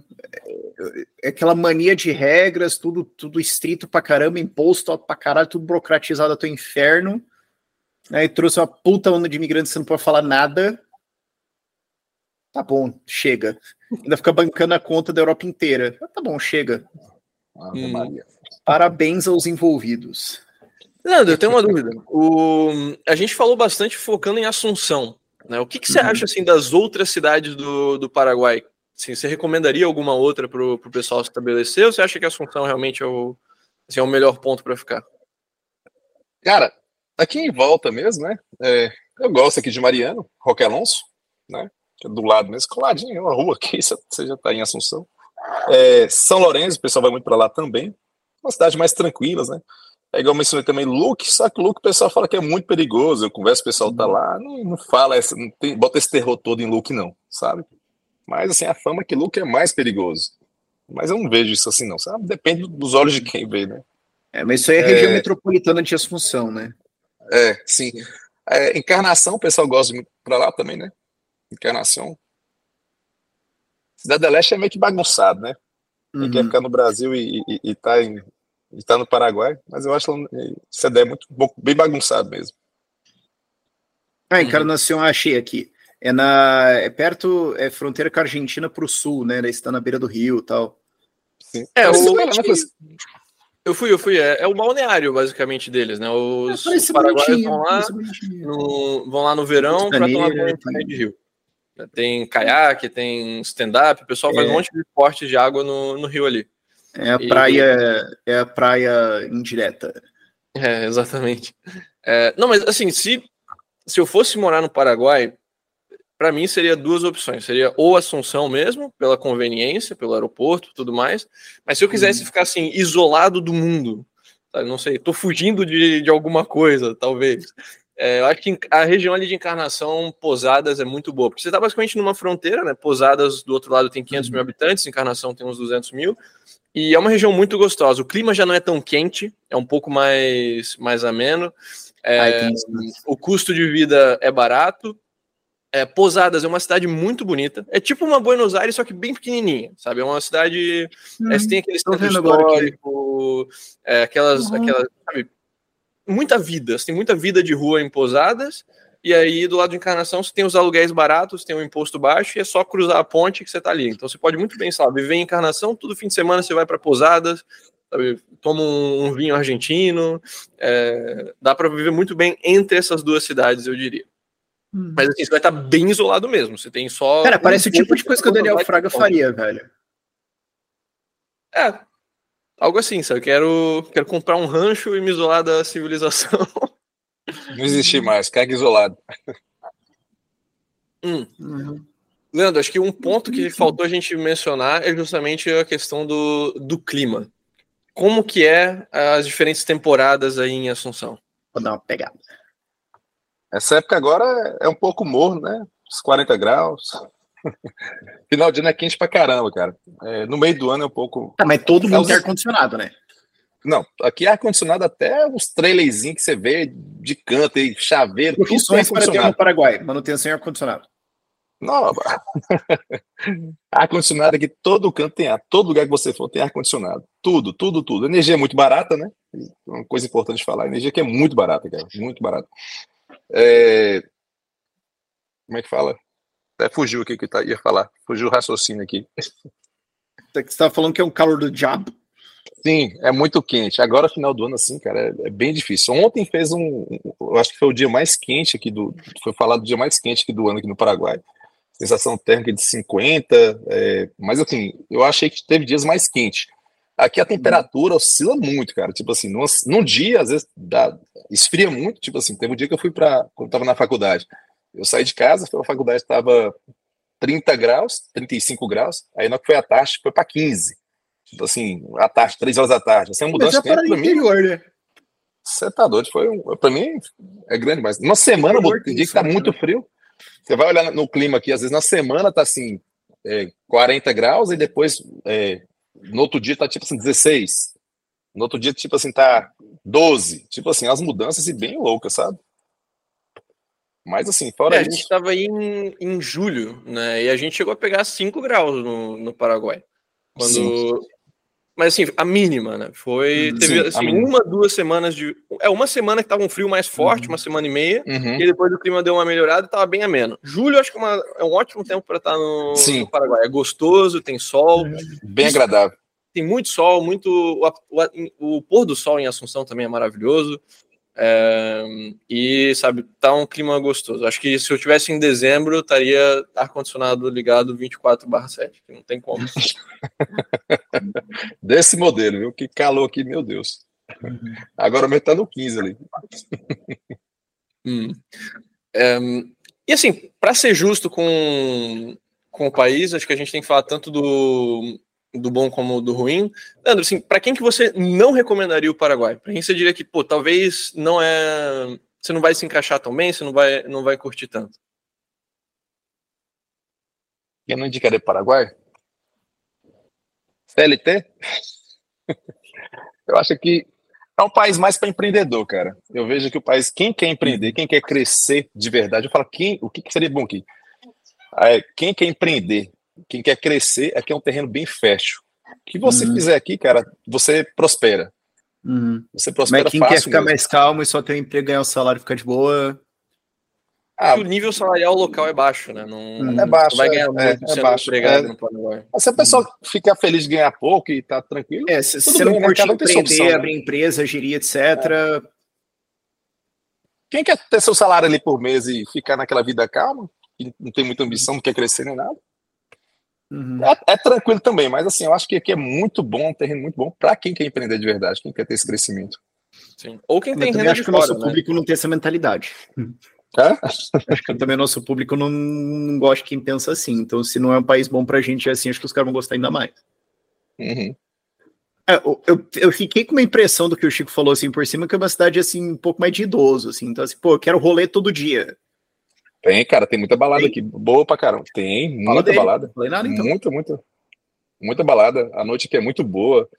É aquela mania de regras, tudo, tudo estrito pra caramba, imposto pra caralho, tudo burocratizado até o inferno. Aí trouxe uma puta onda de imigrantes, você não pode falar nada. Tá bom, chega. Ainda fica bancando a conta da Europa inteira. Tá bom, chega. Hum. Parabéns aos envolvidos. Leandro, eu tenho uma dúvida. O... A gente falou bastante focando em Assunção. Né? O que, que você uhum. acha assim, das outras cidades do, do Paraguai? Assim, você recomendaria alguma outra para o pessoal se estabelecer ou você acha que Assunção realmente é o, assim, é o melhor ponto para ficar? Cara, aqui em volta mesmo, né? É, eu gosto aqui de Mariano, Roque Alonso, né? É do lado mesmo, coladinho, uma rua aqui, <laughs> você já está em Assunção. É, São Lourenço, o pessoal vai muito para lá também. Uma cidade mais tranquila, né? É igual eu mencionei também Luke, só que Luke o pessoal fala que é muito perigoso. Eu converso, o pessoal tá lá, não, não fala, essa, não tem, bota esse terror todo em Luke, não, sabe? Mas assim, a fama é que Luke é mais perigoso. Mas eu não vejo isso assim, não. Sabe? Depende dos olhos de quem vê, né? É, mas isso aí é, é... região metropolitana de Assunção, né? É, sim. É, encarnação, o pessoal gosta muito pra lá também, né? Encarnação. Cidade da Leste é meio que bagunçado, né? Quem uhum. quer ficar no Brasil e, e, e tá em, está no Paraguai, mas eu acho que CD é muito bem bagunçado mesmo. Ah, Encarnação uhum. achei aqui. É na é perto, é fronteira com a Argentina para o sul, né? Está na beira do rio, tal. Sim. É, o, eu fui, eu fui. É, é, o balneário basicamente deles, né? Os, é, os paraguaios vão lá, no, vão lá no verão para tomar banho de rio. Tem caiaque, tem stand-up, o pessoal é. faz um monte de esportes de água no, no rio ali. É a praia, e... é a praia indireta. É, exatamente. É, não, mas assim, se, se eu fosse morar no Paraguai, para mim seria duas opções. Seria ou Assunção mesmo, pela conveniência, pelo aeroporto tudo mais. Mas se eu quisesse hum. ficar assim, isolado do mundo, sabe, não sei, tô fugindo de, de alguma coisa, talvez. É, eu acho que a região ali de Encarnação, Posadas, é muito boa, porque você está basicamente numa fronteira, né? Posadas do outro lado tem 500 mil uhum. habitantes, Encarnação tem uns 200 mil, e é uma região muito gostosa. O clima já não é tão quente, é um pouco mais, mais ameno. É, Ai, o custo de vida é barato. É, Posadas é uma cidade muito bonita. É tipo uma Buenos Aires, só que bem pequenininha, sabe? É uma cidade. Hum, é, tem aquele centro histórico, é, aquelas, uhum. aquelas sabe? muita vida. Você tem muita vida de rua em Posadas. E aí, do lado de Encarnação, você tem os aluguéis baratos, tem o um imposto baixo, e é só cruzar a ponte que você tá ali. Então, você pode muito bem, sabe, viver em Encarnação, todo fim de semana você vai para Posadas, sabe, toma um, um vinho argentino. É, dá para viver muito bem entre essas duas cidades, eu diria. Hum. Mas assim, você vai estar tá bem isolado mesmo. Você tem só. Cara, parece um o tipo de coisa que o Daniel Fraga faria, velho. É. Algo assim, sabe? Quero, quero comprar um rancho e me isolar da civilização. <laughs> Não existe mais, carga isolado. Hum. Uhum. Leandro, acho que um ponto que faltou a gente mencionar é justamente a questão do, do clima. Como que é as diferentes temporadas aí em Assunção? Vou dar uma pegada. Essa época agora é um pouco morno, né? Uns 40 graus. <laughs> Final de ano é quente pra caramba, cara. É, no meio do ano é um pouco. Tá, mas todo mundo é tem ar-condicionado, né? Não, aqui é ar-condicionado até os trailerzinhos que você vê de canto e chaveiro. Profissões para ter no Paraguai, manutenção e ar-condicionado. Não, <laughs> ar-condicionado aqui, todo canto tem ar, todo lugar que você for tem ar-condicionado. Tudo, tudo, tudo. Energia é muito barata, né? Uma coisa importante falar, a energia aqui é muito barata, cara, muito barata. É... Como é que fala? Até fugiu o que eu ia falar, fugiu o raciocínio aqui. Você estava falando que é um calor do diabo? Sim, é muito quente. Agora, final do ano, assim, cara, é, é, bem difícil. Ontem fez um. Eu acho que foi o dia mais quente aqui do. Foi falado do dia mais quente aqui do ano aqui no Paraguai. Sensação térmica de 50. É, mas, assim, eu achei que teve dias mais quentes. Aqui a temperatura oscila muito, cara. Tipo assim, num, num dia, às vezes, dá, esfria muito. Tipo assim, teve um dia que eu fui para. Quando tava na faculdade. Eu saí de casa, pra faculdade, estava 30 graus, 35 graus, aí na que foi a taxa, foi para 15. Tipo assim, a tarde, 3 horas da tarde. Assim, é uma mudança é para interior, mim, né? Você tá doido, foi um, para mim é grande, mas uma semana, tem dia que tá muito frio. Você vai olhar no clima aqui, às vezes na semana tá assim, é, 40 graus e depois é, no outro dia tá tipo assim 16. No outro dia tipo assim tá 12. Tipo assim, as mudanças e bem loucas, sabe? Mas assim, fora é, isso... A gente estava aí em, em julho, né? E a gente chegou a pegar 5 graus no, no Paraguai. Quando, Sim. Mas assim, a mínima, né? Foi. Uhum. Teve Sim, assim, uma, duas semanas de. É, uma semana que tava um frio mais forte, uhum. uma semana e meia, uhum. e depois o clima deu uma melhorada e tava bem ameno. Julho, acho que é, uma, é um ótimo tempo para estar no, no, Paraguai. É gostoso, tem sol. Bem Isso, agradável. Tem muito sol, muito. O, o, o, pôr do sol em Assunção também é maravilhoso. É, e, sabe, tá um clima gostoso. Acho que se eu tivesse em dezembro, estaria ar-condicionado ligado 24/7, que não tem como. <laughs> Desse modelo, viu? Que calor aqui, meu Deus. Agora mesmo tá no 15 ali. Hum. É, e assim, para ser justo com, com o país, acho que a gente tem que falar tanto do, do bom como do ruim. Leandro, assim, para quem que você não recomendaria o Paraguai? Para quem você diria que, pô, talvez não é, você não vai se encaixar tão bem, você não vai, não vai curtir tanto. Quem não indicaria Paraguai? CLT? <laughs> Eu acho que é um país mais para empreendedor, cara. Eu vejo que o país, quem quer empreender, quem quer crescer de verdade, eu falo, quem, o que seria bom aqui? É, quem quer empreender, quem quer crescer, aqui é um terreno bem fértil. O que você uhum. fizer aqui, cara, você prospera. Uhum. Você prospera Mas quem quer ficar mesmo. mais calmo e só ter um emprego, ganhar o um salário, ficar de boa. Ah, o nível salarial local é baixo, né? Não, uhum. é baixo, vai ganhar é, muito é, é baixo. empregado é. no Paraguai. Se a pessoa uhum. ficar feliz de ganhar pouco e tá tranquilo, é, se você bem, não curte né? empreender, opção, né? abrir empresa, gerir, etc. É. Quem quer ter seu salário ali por mês e ficar naquela vida calma, não tem muita ambição, não quer crescer nem nada, Uhum. É, é, tranquilo também, mas assim, eu acho que aqui é muito bom, um terreno muito bom para quem quer empreender de verdade, quem quer ter esse crescimento. Sim. Ou quem tem eu renda acho que o nosso né? público não tem essa mentalidade. É? <laughs> acho que também o nosso público não, não gosta de quem pensa assim. Então, se não é um país bom pra gente assim, acho que os caras vão gostar ainda mais. Uhum. É, eu, eu fiquei com uma impressão do que o Chico falou assim por cima, que é uma cidade assim, um pouco mais de idoso, assim. Então, assim, pô, eu quero rolê todo dia. Tem, cara, tem muita balada tem. aqui. Boa pra caramba. Tem, muita balada. Nada, então. Muita, muita. Muita balada. A noite aqui é muito boa.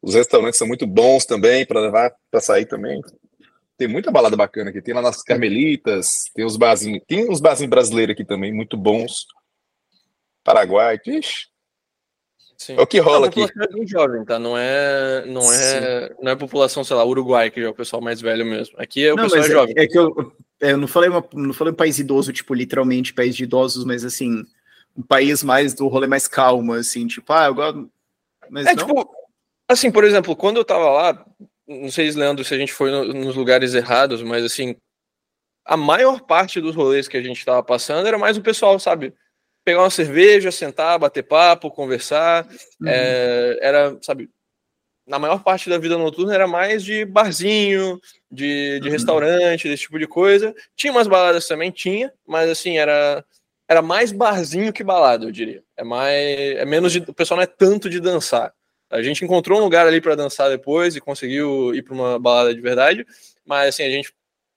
Os restaurantes são muito bons também para levar para sair também. Tem muita balada bacana aqui. Tem lá nas Carmelitas, tem os barzinhos. Tem uns barzinhos brasileiros aqui também, muito bons. Paraguai, ixi. Sim. É o que rola aqui. É bem jovem, tá? Não é, não é, não é população, sei lá, Uruguai, que já é o pessoal mais velho mesmo. Aqui é o não, pessoal é jovem. É, que eu, eu não falei, uma, não falei um país idoso, tipo, literalmente país de idosos, mas assim, um país mais do rolê mais calmo, assim, tipo, ah, eu gosto. Mas é, não. tipo, assim, por exemplo, quando eu tava lá, não sei, Leandro, se a gente foi no, nos lugares errados, mas assim, a maior parte dos rolês que a gente tava passando era mais o pessoal, sabe? Pegar uma cerveja, sentar, bater papo, conversar. Uhum. É, era, sabe, na maior parte da vida noturna era mais de barzinho, de, de uhum. restaurante, desse tipo de coisa. Tinha umas baladas também, tinha, mas assim, era, era mais barzinho que balada, eu diria. É mais. É menos de. O pessoal não é tanto de dançar. A gente encontrou um lugar ali para dançar depois e conseguiu ir para uma balada de verdade, mas assim, a gente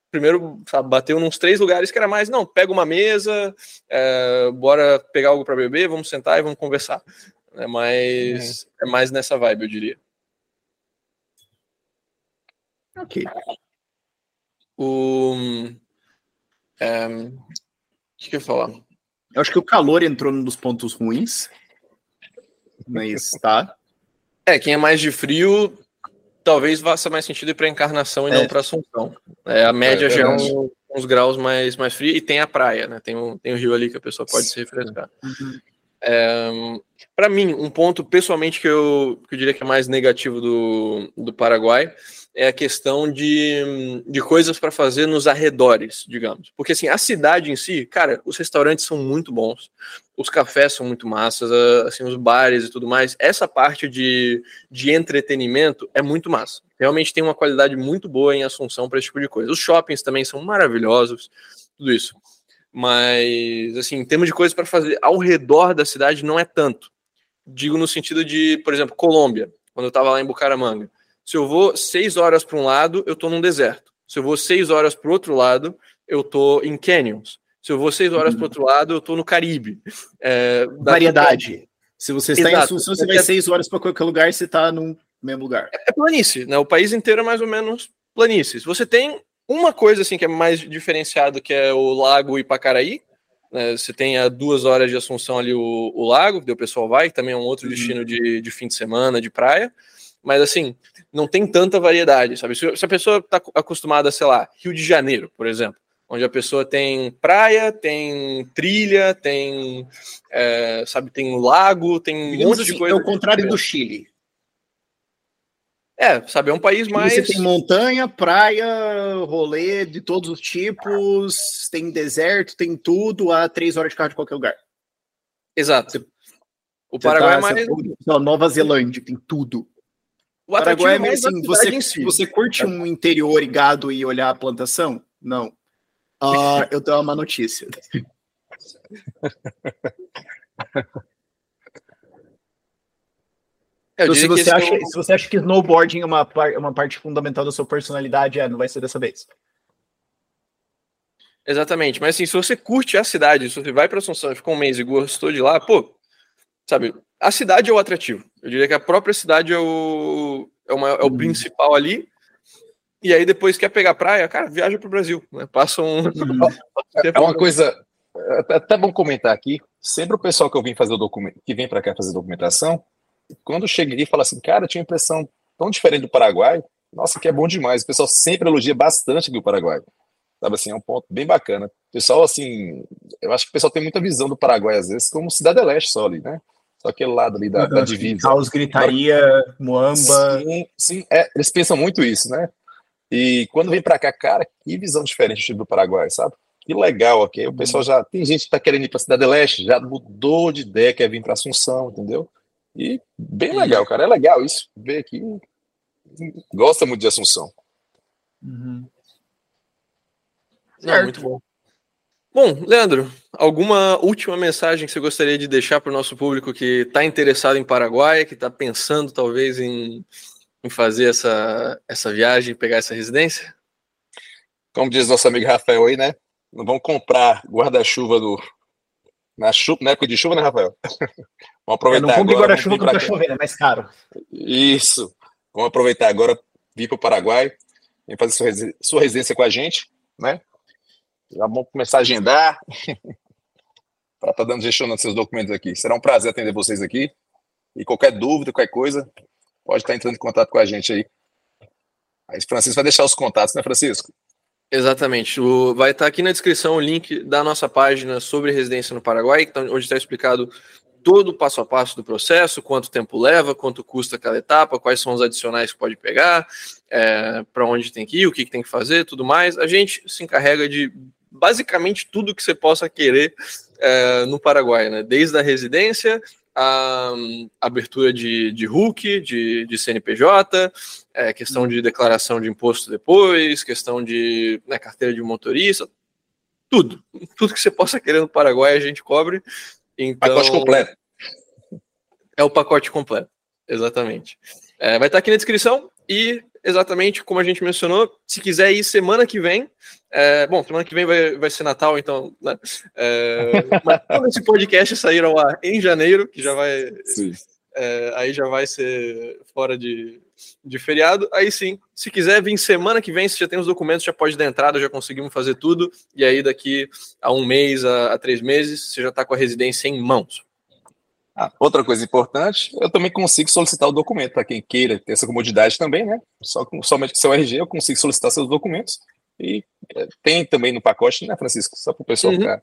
primeiro sabe, bateu nos três lugares que era mais, não, pega uma mesa, é, bora pegar algo para beber, vamos sentar e vamos conversar. É mais, uhum. é mais nessa vibe, eu diria. Ok. O. É, o que, que eu ia falar? Eu acho que o calor entrou num dos pontos ruins. Mas tá. É, quem é mais de frio, talvez faça mais sentido ir para encarnação e é. não para Assunção. É, a média é, já é um, uns graus mais, mais frio e tem a praia, né? Tem um, tem um rio ali que a pessoa pode se refrescar. Uhum. É, para mim, um ponto pessoalmente que eu, que eu diria que é mais negativo do, do Paraguai é a questão de, de coisas para fazer nos arredores, digamos. Porque assim, a cidade em si, cara, os restaurantes são muito bons, os cafés são muito massas, assim, os bares e tudo mais. Essa parte de, de entretenimento é muito massa. Realmente tem uma qualidade muito boa em Assunção para esse tipo de coisa. Os shoppings também são maravilhosos, tudo isso. Mas, assim, em termos de coisas para fazer ao redor da cidade, não é tanto. Digo no sentido de, por exemplo, Colômbia, quando eu estava lá em Bucaramanga. Se eu vou seis horas para um lado, eu estou num deserto. Se eu vou seis horas para o outro lado, eu estou em canyons. Se eu vou seis horas uhum. para o outro lado, eu estou no Caribe. É, Variedade. Se você está Exato. em Assunção, você vai é, seis horas para qualquer lugar, você está no mesmo lugar. É, é planície, né? O país inteiro é mais ou menos planície. Você tem uma coisa assim que é mais diferenciado, que é o Lago Ipacaraí. Né? Você tem a duas horas de Assunção ali o, o lago, que o pessoal vai, que também é um outro uhum. destino de, de fim de semana, de praia. Mas assim, não tem tanta variedade, sabe? Se, a pessoa está acostumada, sei lá, Rio de Janeiro, por exemplo, onde a pessoa tem praia, tem trilha, tem, é, sabe, tem lago, tem um monte de coisa. É o contrário do Chile. É, sabe, é um país mais. Você tem montanha, praia, rolê de todos os tipos, tem deserto, tem tudo a três horas de carro de qualquer lugar. Exato. O Paraguai tá, é mais. Nova Zelândia, tem tudo. O Paraguai é meio assim, você, si. você curte um interior e gado e olhar a plantação? Não. Uh, eu tenho uma notícia. <laughs> Então, se, você acha, se você acha que snowboarding é uma, par, uma parte fundamental da sua personalidade, é, não vai ser dessa vez. Exatamente, mas assim, se você curte a cidade, se você vai para Assunção e ficou um mês e gostou de lá, pô, sabe, a cidade é o atrativo. Eu diria que a própria cidade é o, é, uma, é o hum. principal ali. E aí depois quer pegar praia, cara, viaja para o Brasil, né? Passa um. <laughs> Hum. é uma coisa é até bom comentar aqui. Sempre o pessoal que eu vim fazer o documento, que vem para cá fazer documentação, quando chega e fala assim, cara, tinha uma impressão tão diferente do Paraguai, nossa, que é bom demais. O pessoal sempre elogia bastante aqui o Paraguai. Sabe assim, é um ponto bem bacana. O pessoal, assim, eu acho que o pessoal tem muita visão do Paraguai, às vezes, como cidade leste só ali, né? Só aquele lado ali da, da divisa. Caos, gritaria, Moamba. Sim, sim é, eles pensam muito isso, né? E quando vem para cá, cara, que visão diferente do Paraguai, sabe? Que legal aqui. O pessoal já. Tem gente que tá querendo ir para Cidade Leste, já mudou de ideia, quer vir para Assunção, entendeu? E bem legal, cara. É legal isso. Ver aqui. Gosta muito de Assunção. Uhum. É, muito bom. Bom, Leandro, alguma última mensagem que você gostaria de deixar para o nosso público que está interessado em Paraguai, que está pensando talvez em, em fazer essa, essa viagem, pegar essa residência? Como diz nosso amigo Rafael aí, né? Não vão comprar guarda-chuva do, na, chuva, na época de chuva, né, Rafael? <laughs> vamos aproveitar é, não agora. guarda-chuva quando tá chovendo, é mais caro. Isso. Vamos aproveitar agora, vir para o Paraguai, vem fazer sua, sua residência com a gente, né? Já vamos começar a agendar. <laughs> para estar tá dando gestionando seus documentos aqui. Será um prazer atender vocês aqui. E qualquer dúvida, qualquer coisa, pode estar entrando em contato com a gente aí. Aí Francisco vai deixar os contatos, né, Francisco? Exatamente. O, vai estar aqui na descrição o link da nossa página sobre residência no Paraguai, tá, onde está explicado todo o passo a passo do processo, quanto tempo leva, quanto custa cada etapa, quais são os adicionais que pode pegar, é, para onde tem que ir, o que, que tem que fazer, tudo mais. A gente se encarrega de basicamente tudo que você possa querer é, no Paraguai, né? Desde a residência a abertura de, de RUC, de, de CNPJ, é, questão de declaração de imposto depois, questão de né, carteira de motorista, tudo. Tudo que você possa querer no Paraguai a gente cobre. Então, pacote completo. É o pacote completo, exatamente. É, vai estar aqui na descrição e exatamente como a gente mencionou, se quiser ir semana que vem, é, bom, semana que vem vai, vai ser Natal, então, né? É, mas <laughs> quando esse podcast sair ao ar em janeiro, que já vai. É, aí já vai ser fora de, de feriado. Aí sim, se quiser vir semana que vem, se já tem os documentos, já pode dar entrada, já conseguimos fazer tudo. E aí, daqui a um mês, a, a três meses, você já está com a residência em mãos. Ah, outra coisa importante, eu também consigo solicitar o documento para quem queira ter essa comodidade também, né? Só com, somente com seu RG eu consigo solicitar seus documentos. E é, tem também no pacote, né, Francisco? Só para o pessoal uhum. ficar.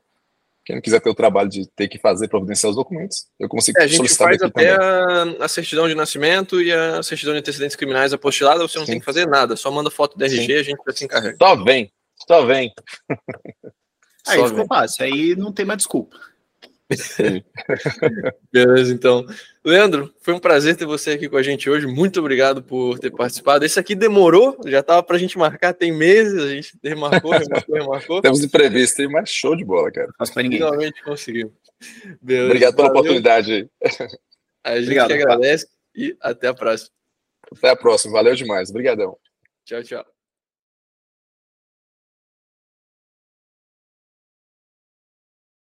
Quem não quiser ter o trabalho de ter que fazer, providenciar os documentos, eu consigo é, a gente solicitar faz até a, a, certidão de nascimento e a certidão de antecedentes criminais apostilada, você não Sim. tem que fazer nada, só manda foto do RG Sim. a gente vai se encarregar. Só vem, só vem. <laughs> Aí só ficou fácil, aí não tem mais desculpa. <laughs> Beleza, então. Leandro, foi um prazer ter você aqui com a gente hoje. Muito obrigado por ter participado. Esse aqui demorou, já estava para a gente marcar, tem meses, a gente remarcou, remarcou, remarcou. <laughs> Temos imprevisto, mas show de bola, cara. Mas. Finalmente conseguimos. Beleza, obrigado pela valeu. oportunidade. A gente obrigado, agradece cara. e até a próxima. Até a próxima, valeu demais. Obrigadão. Tchau, tchau.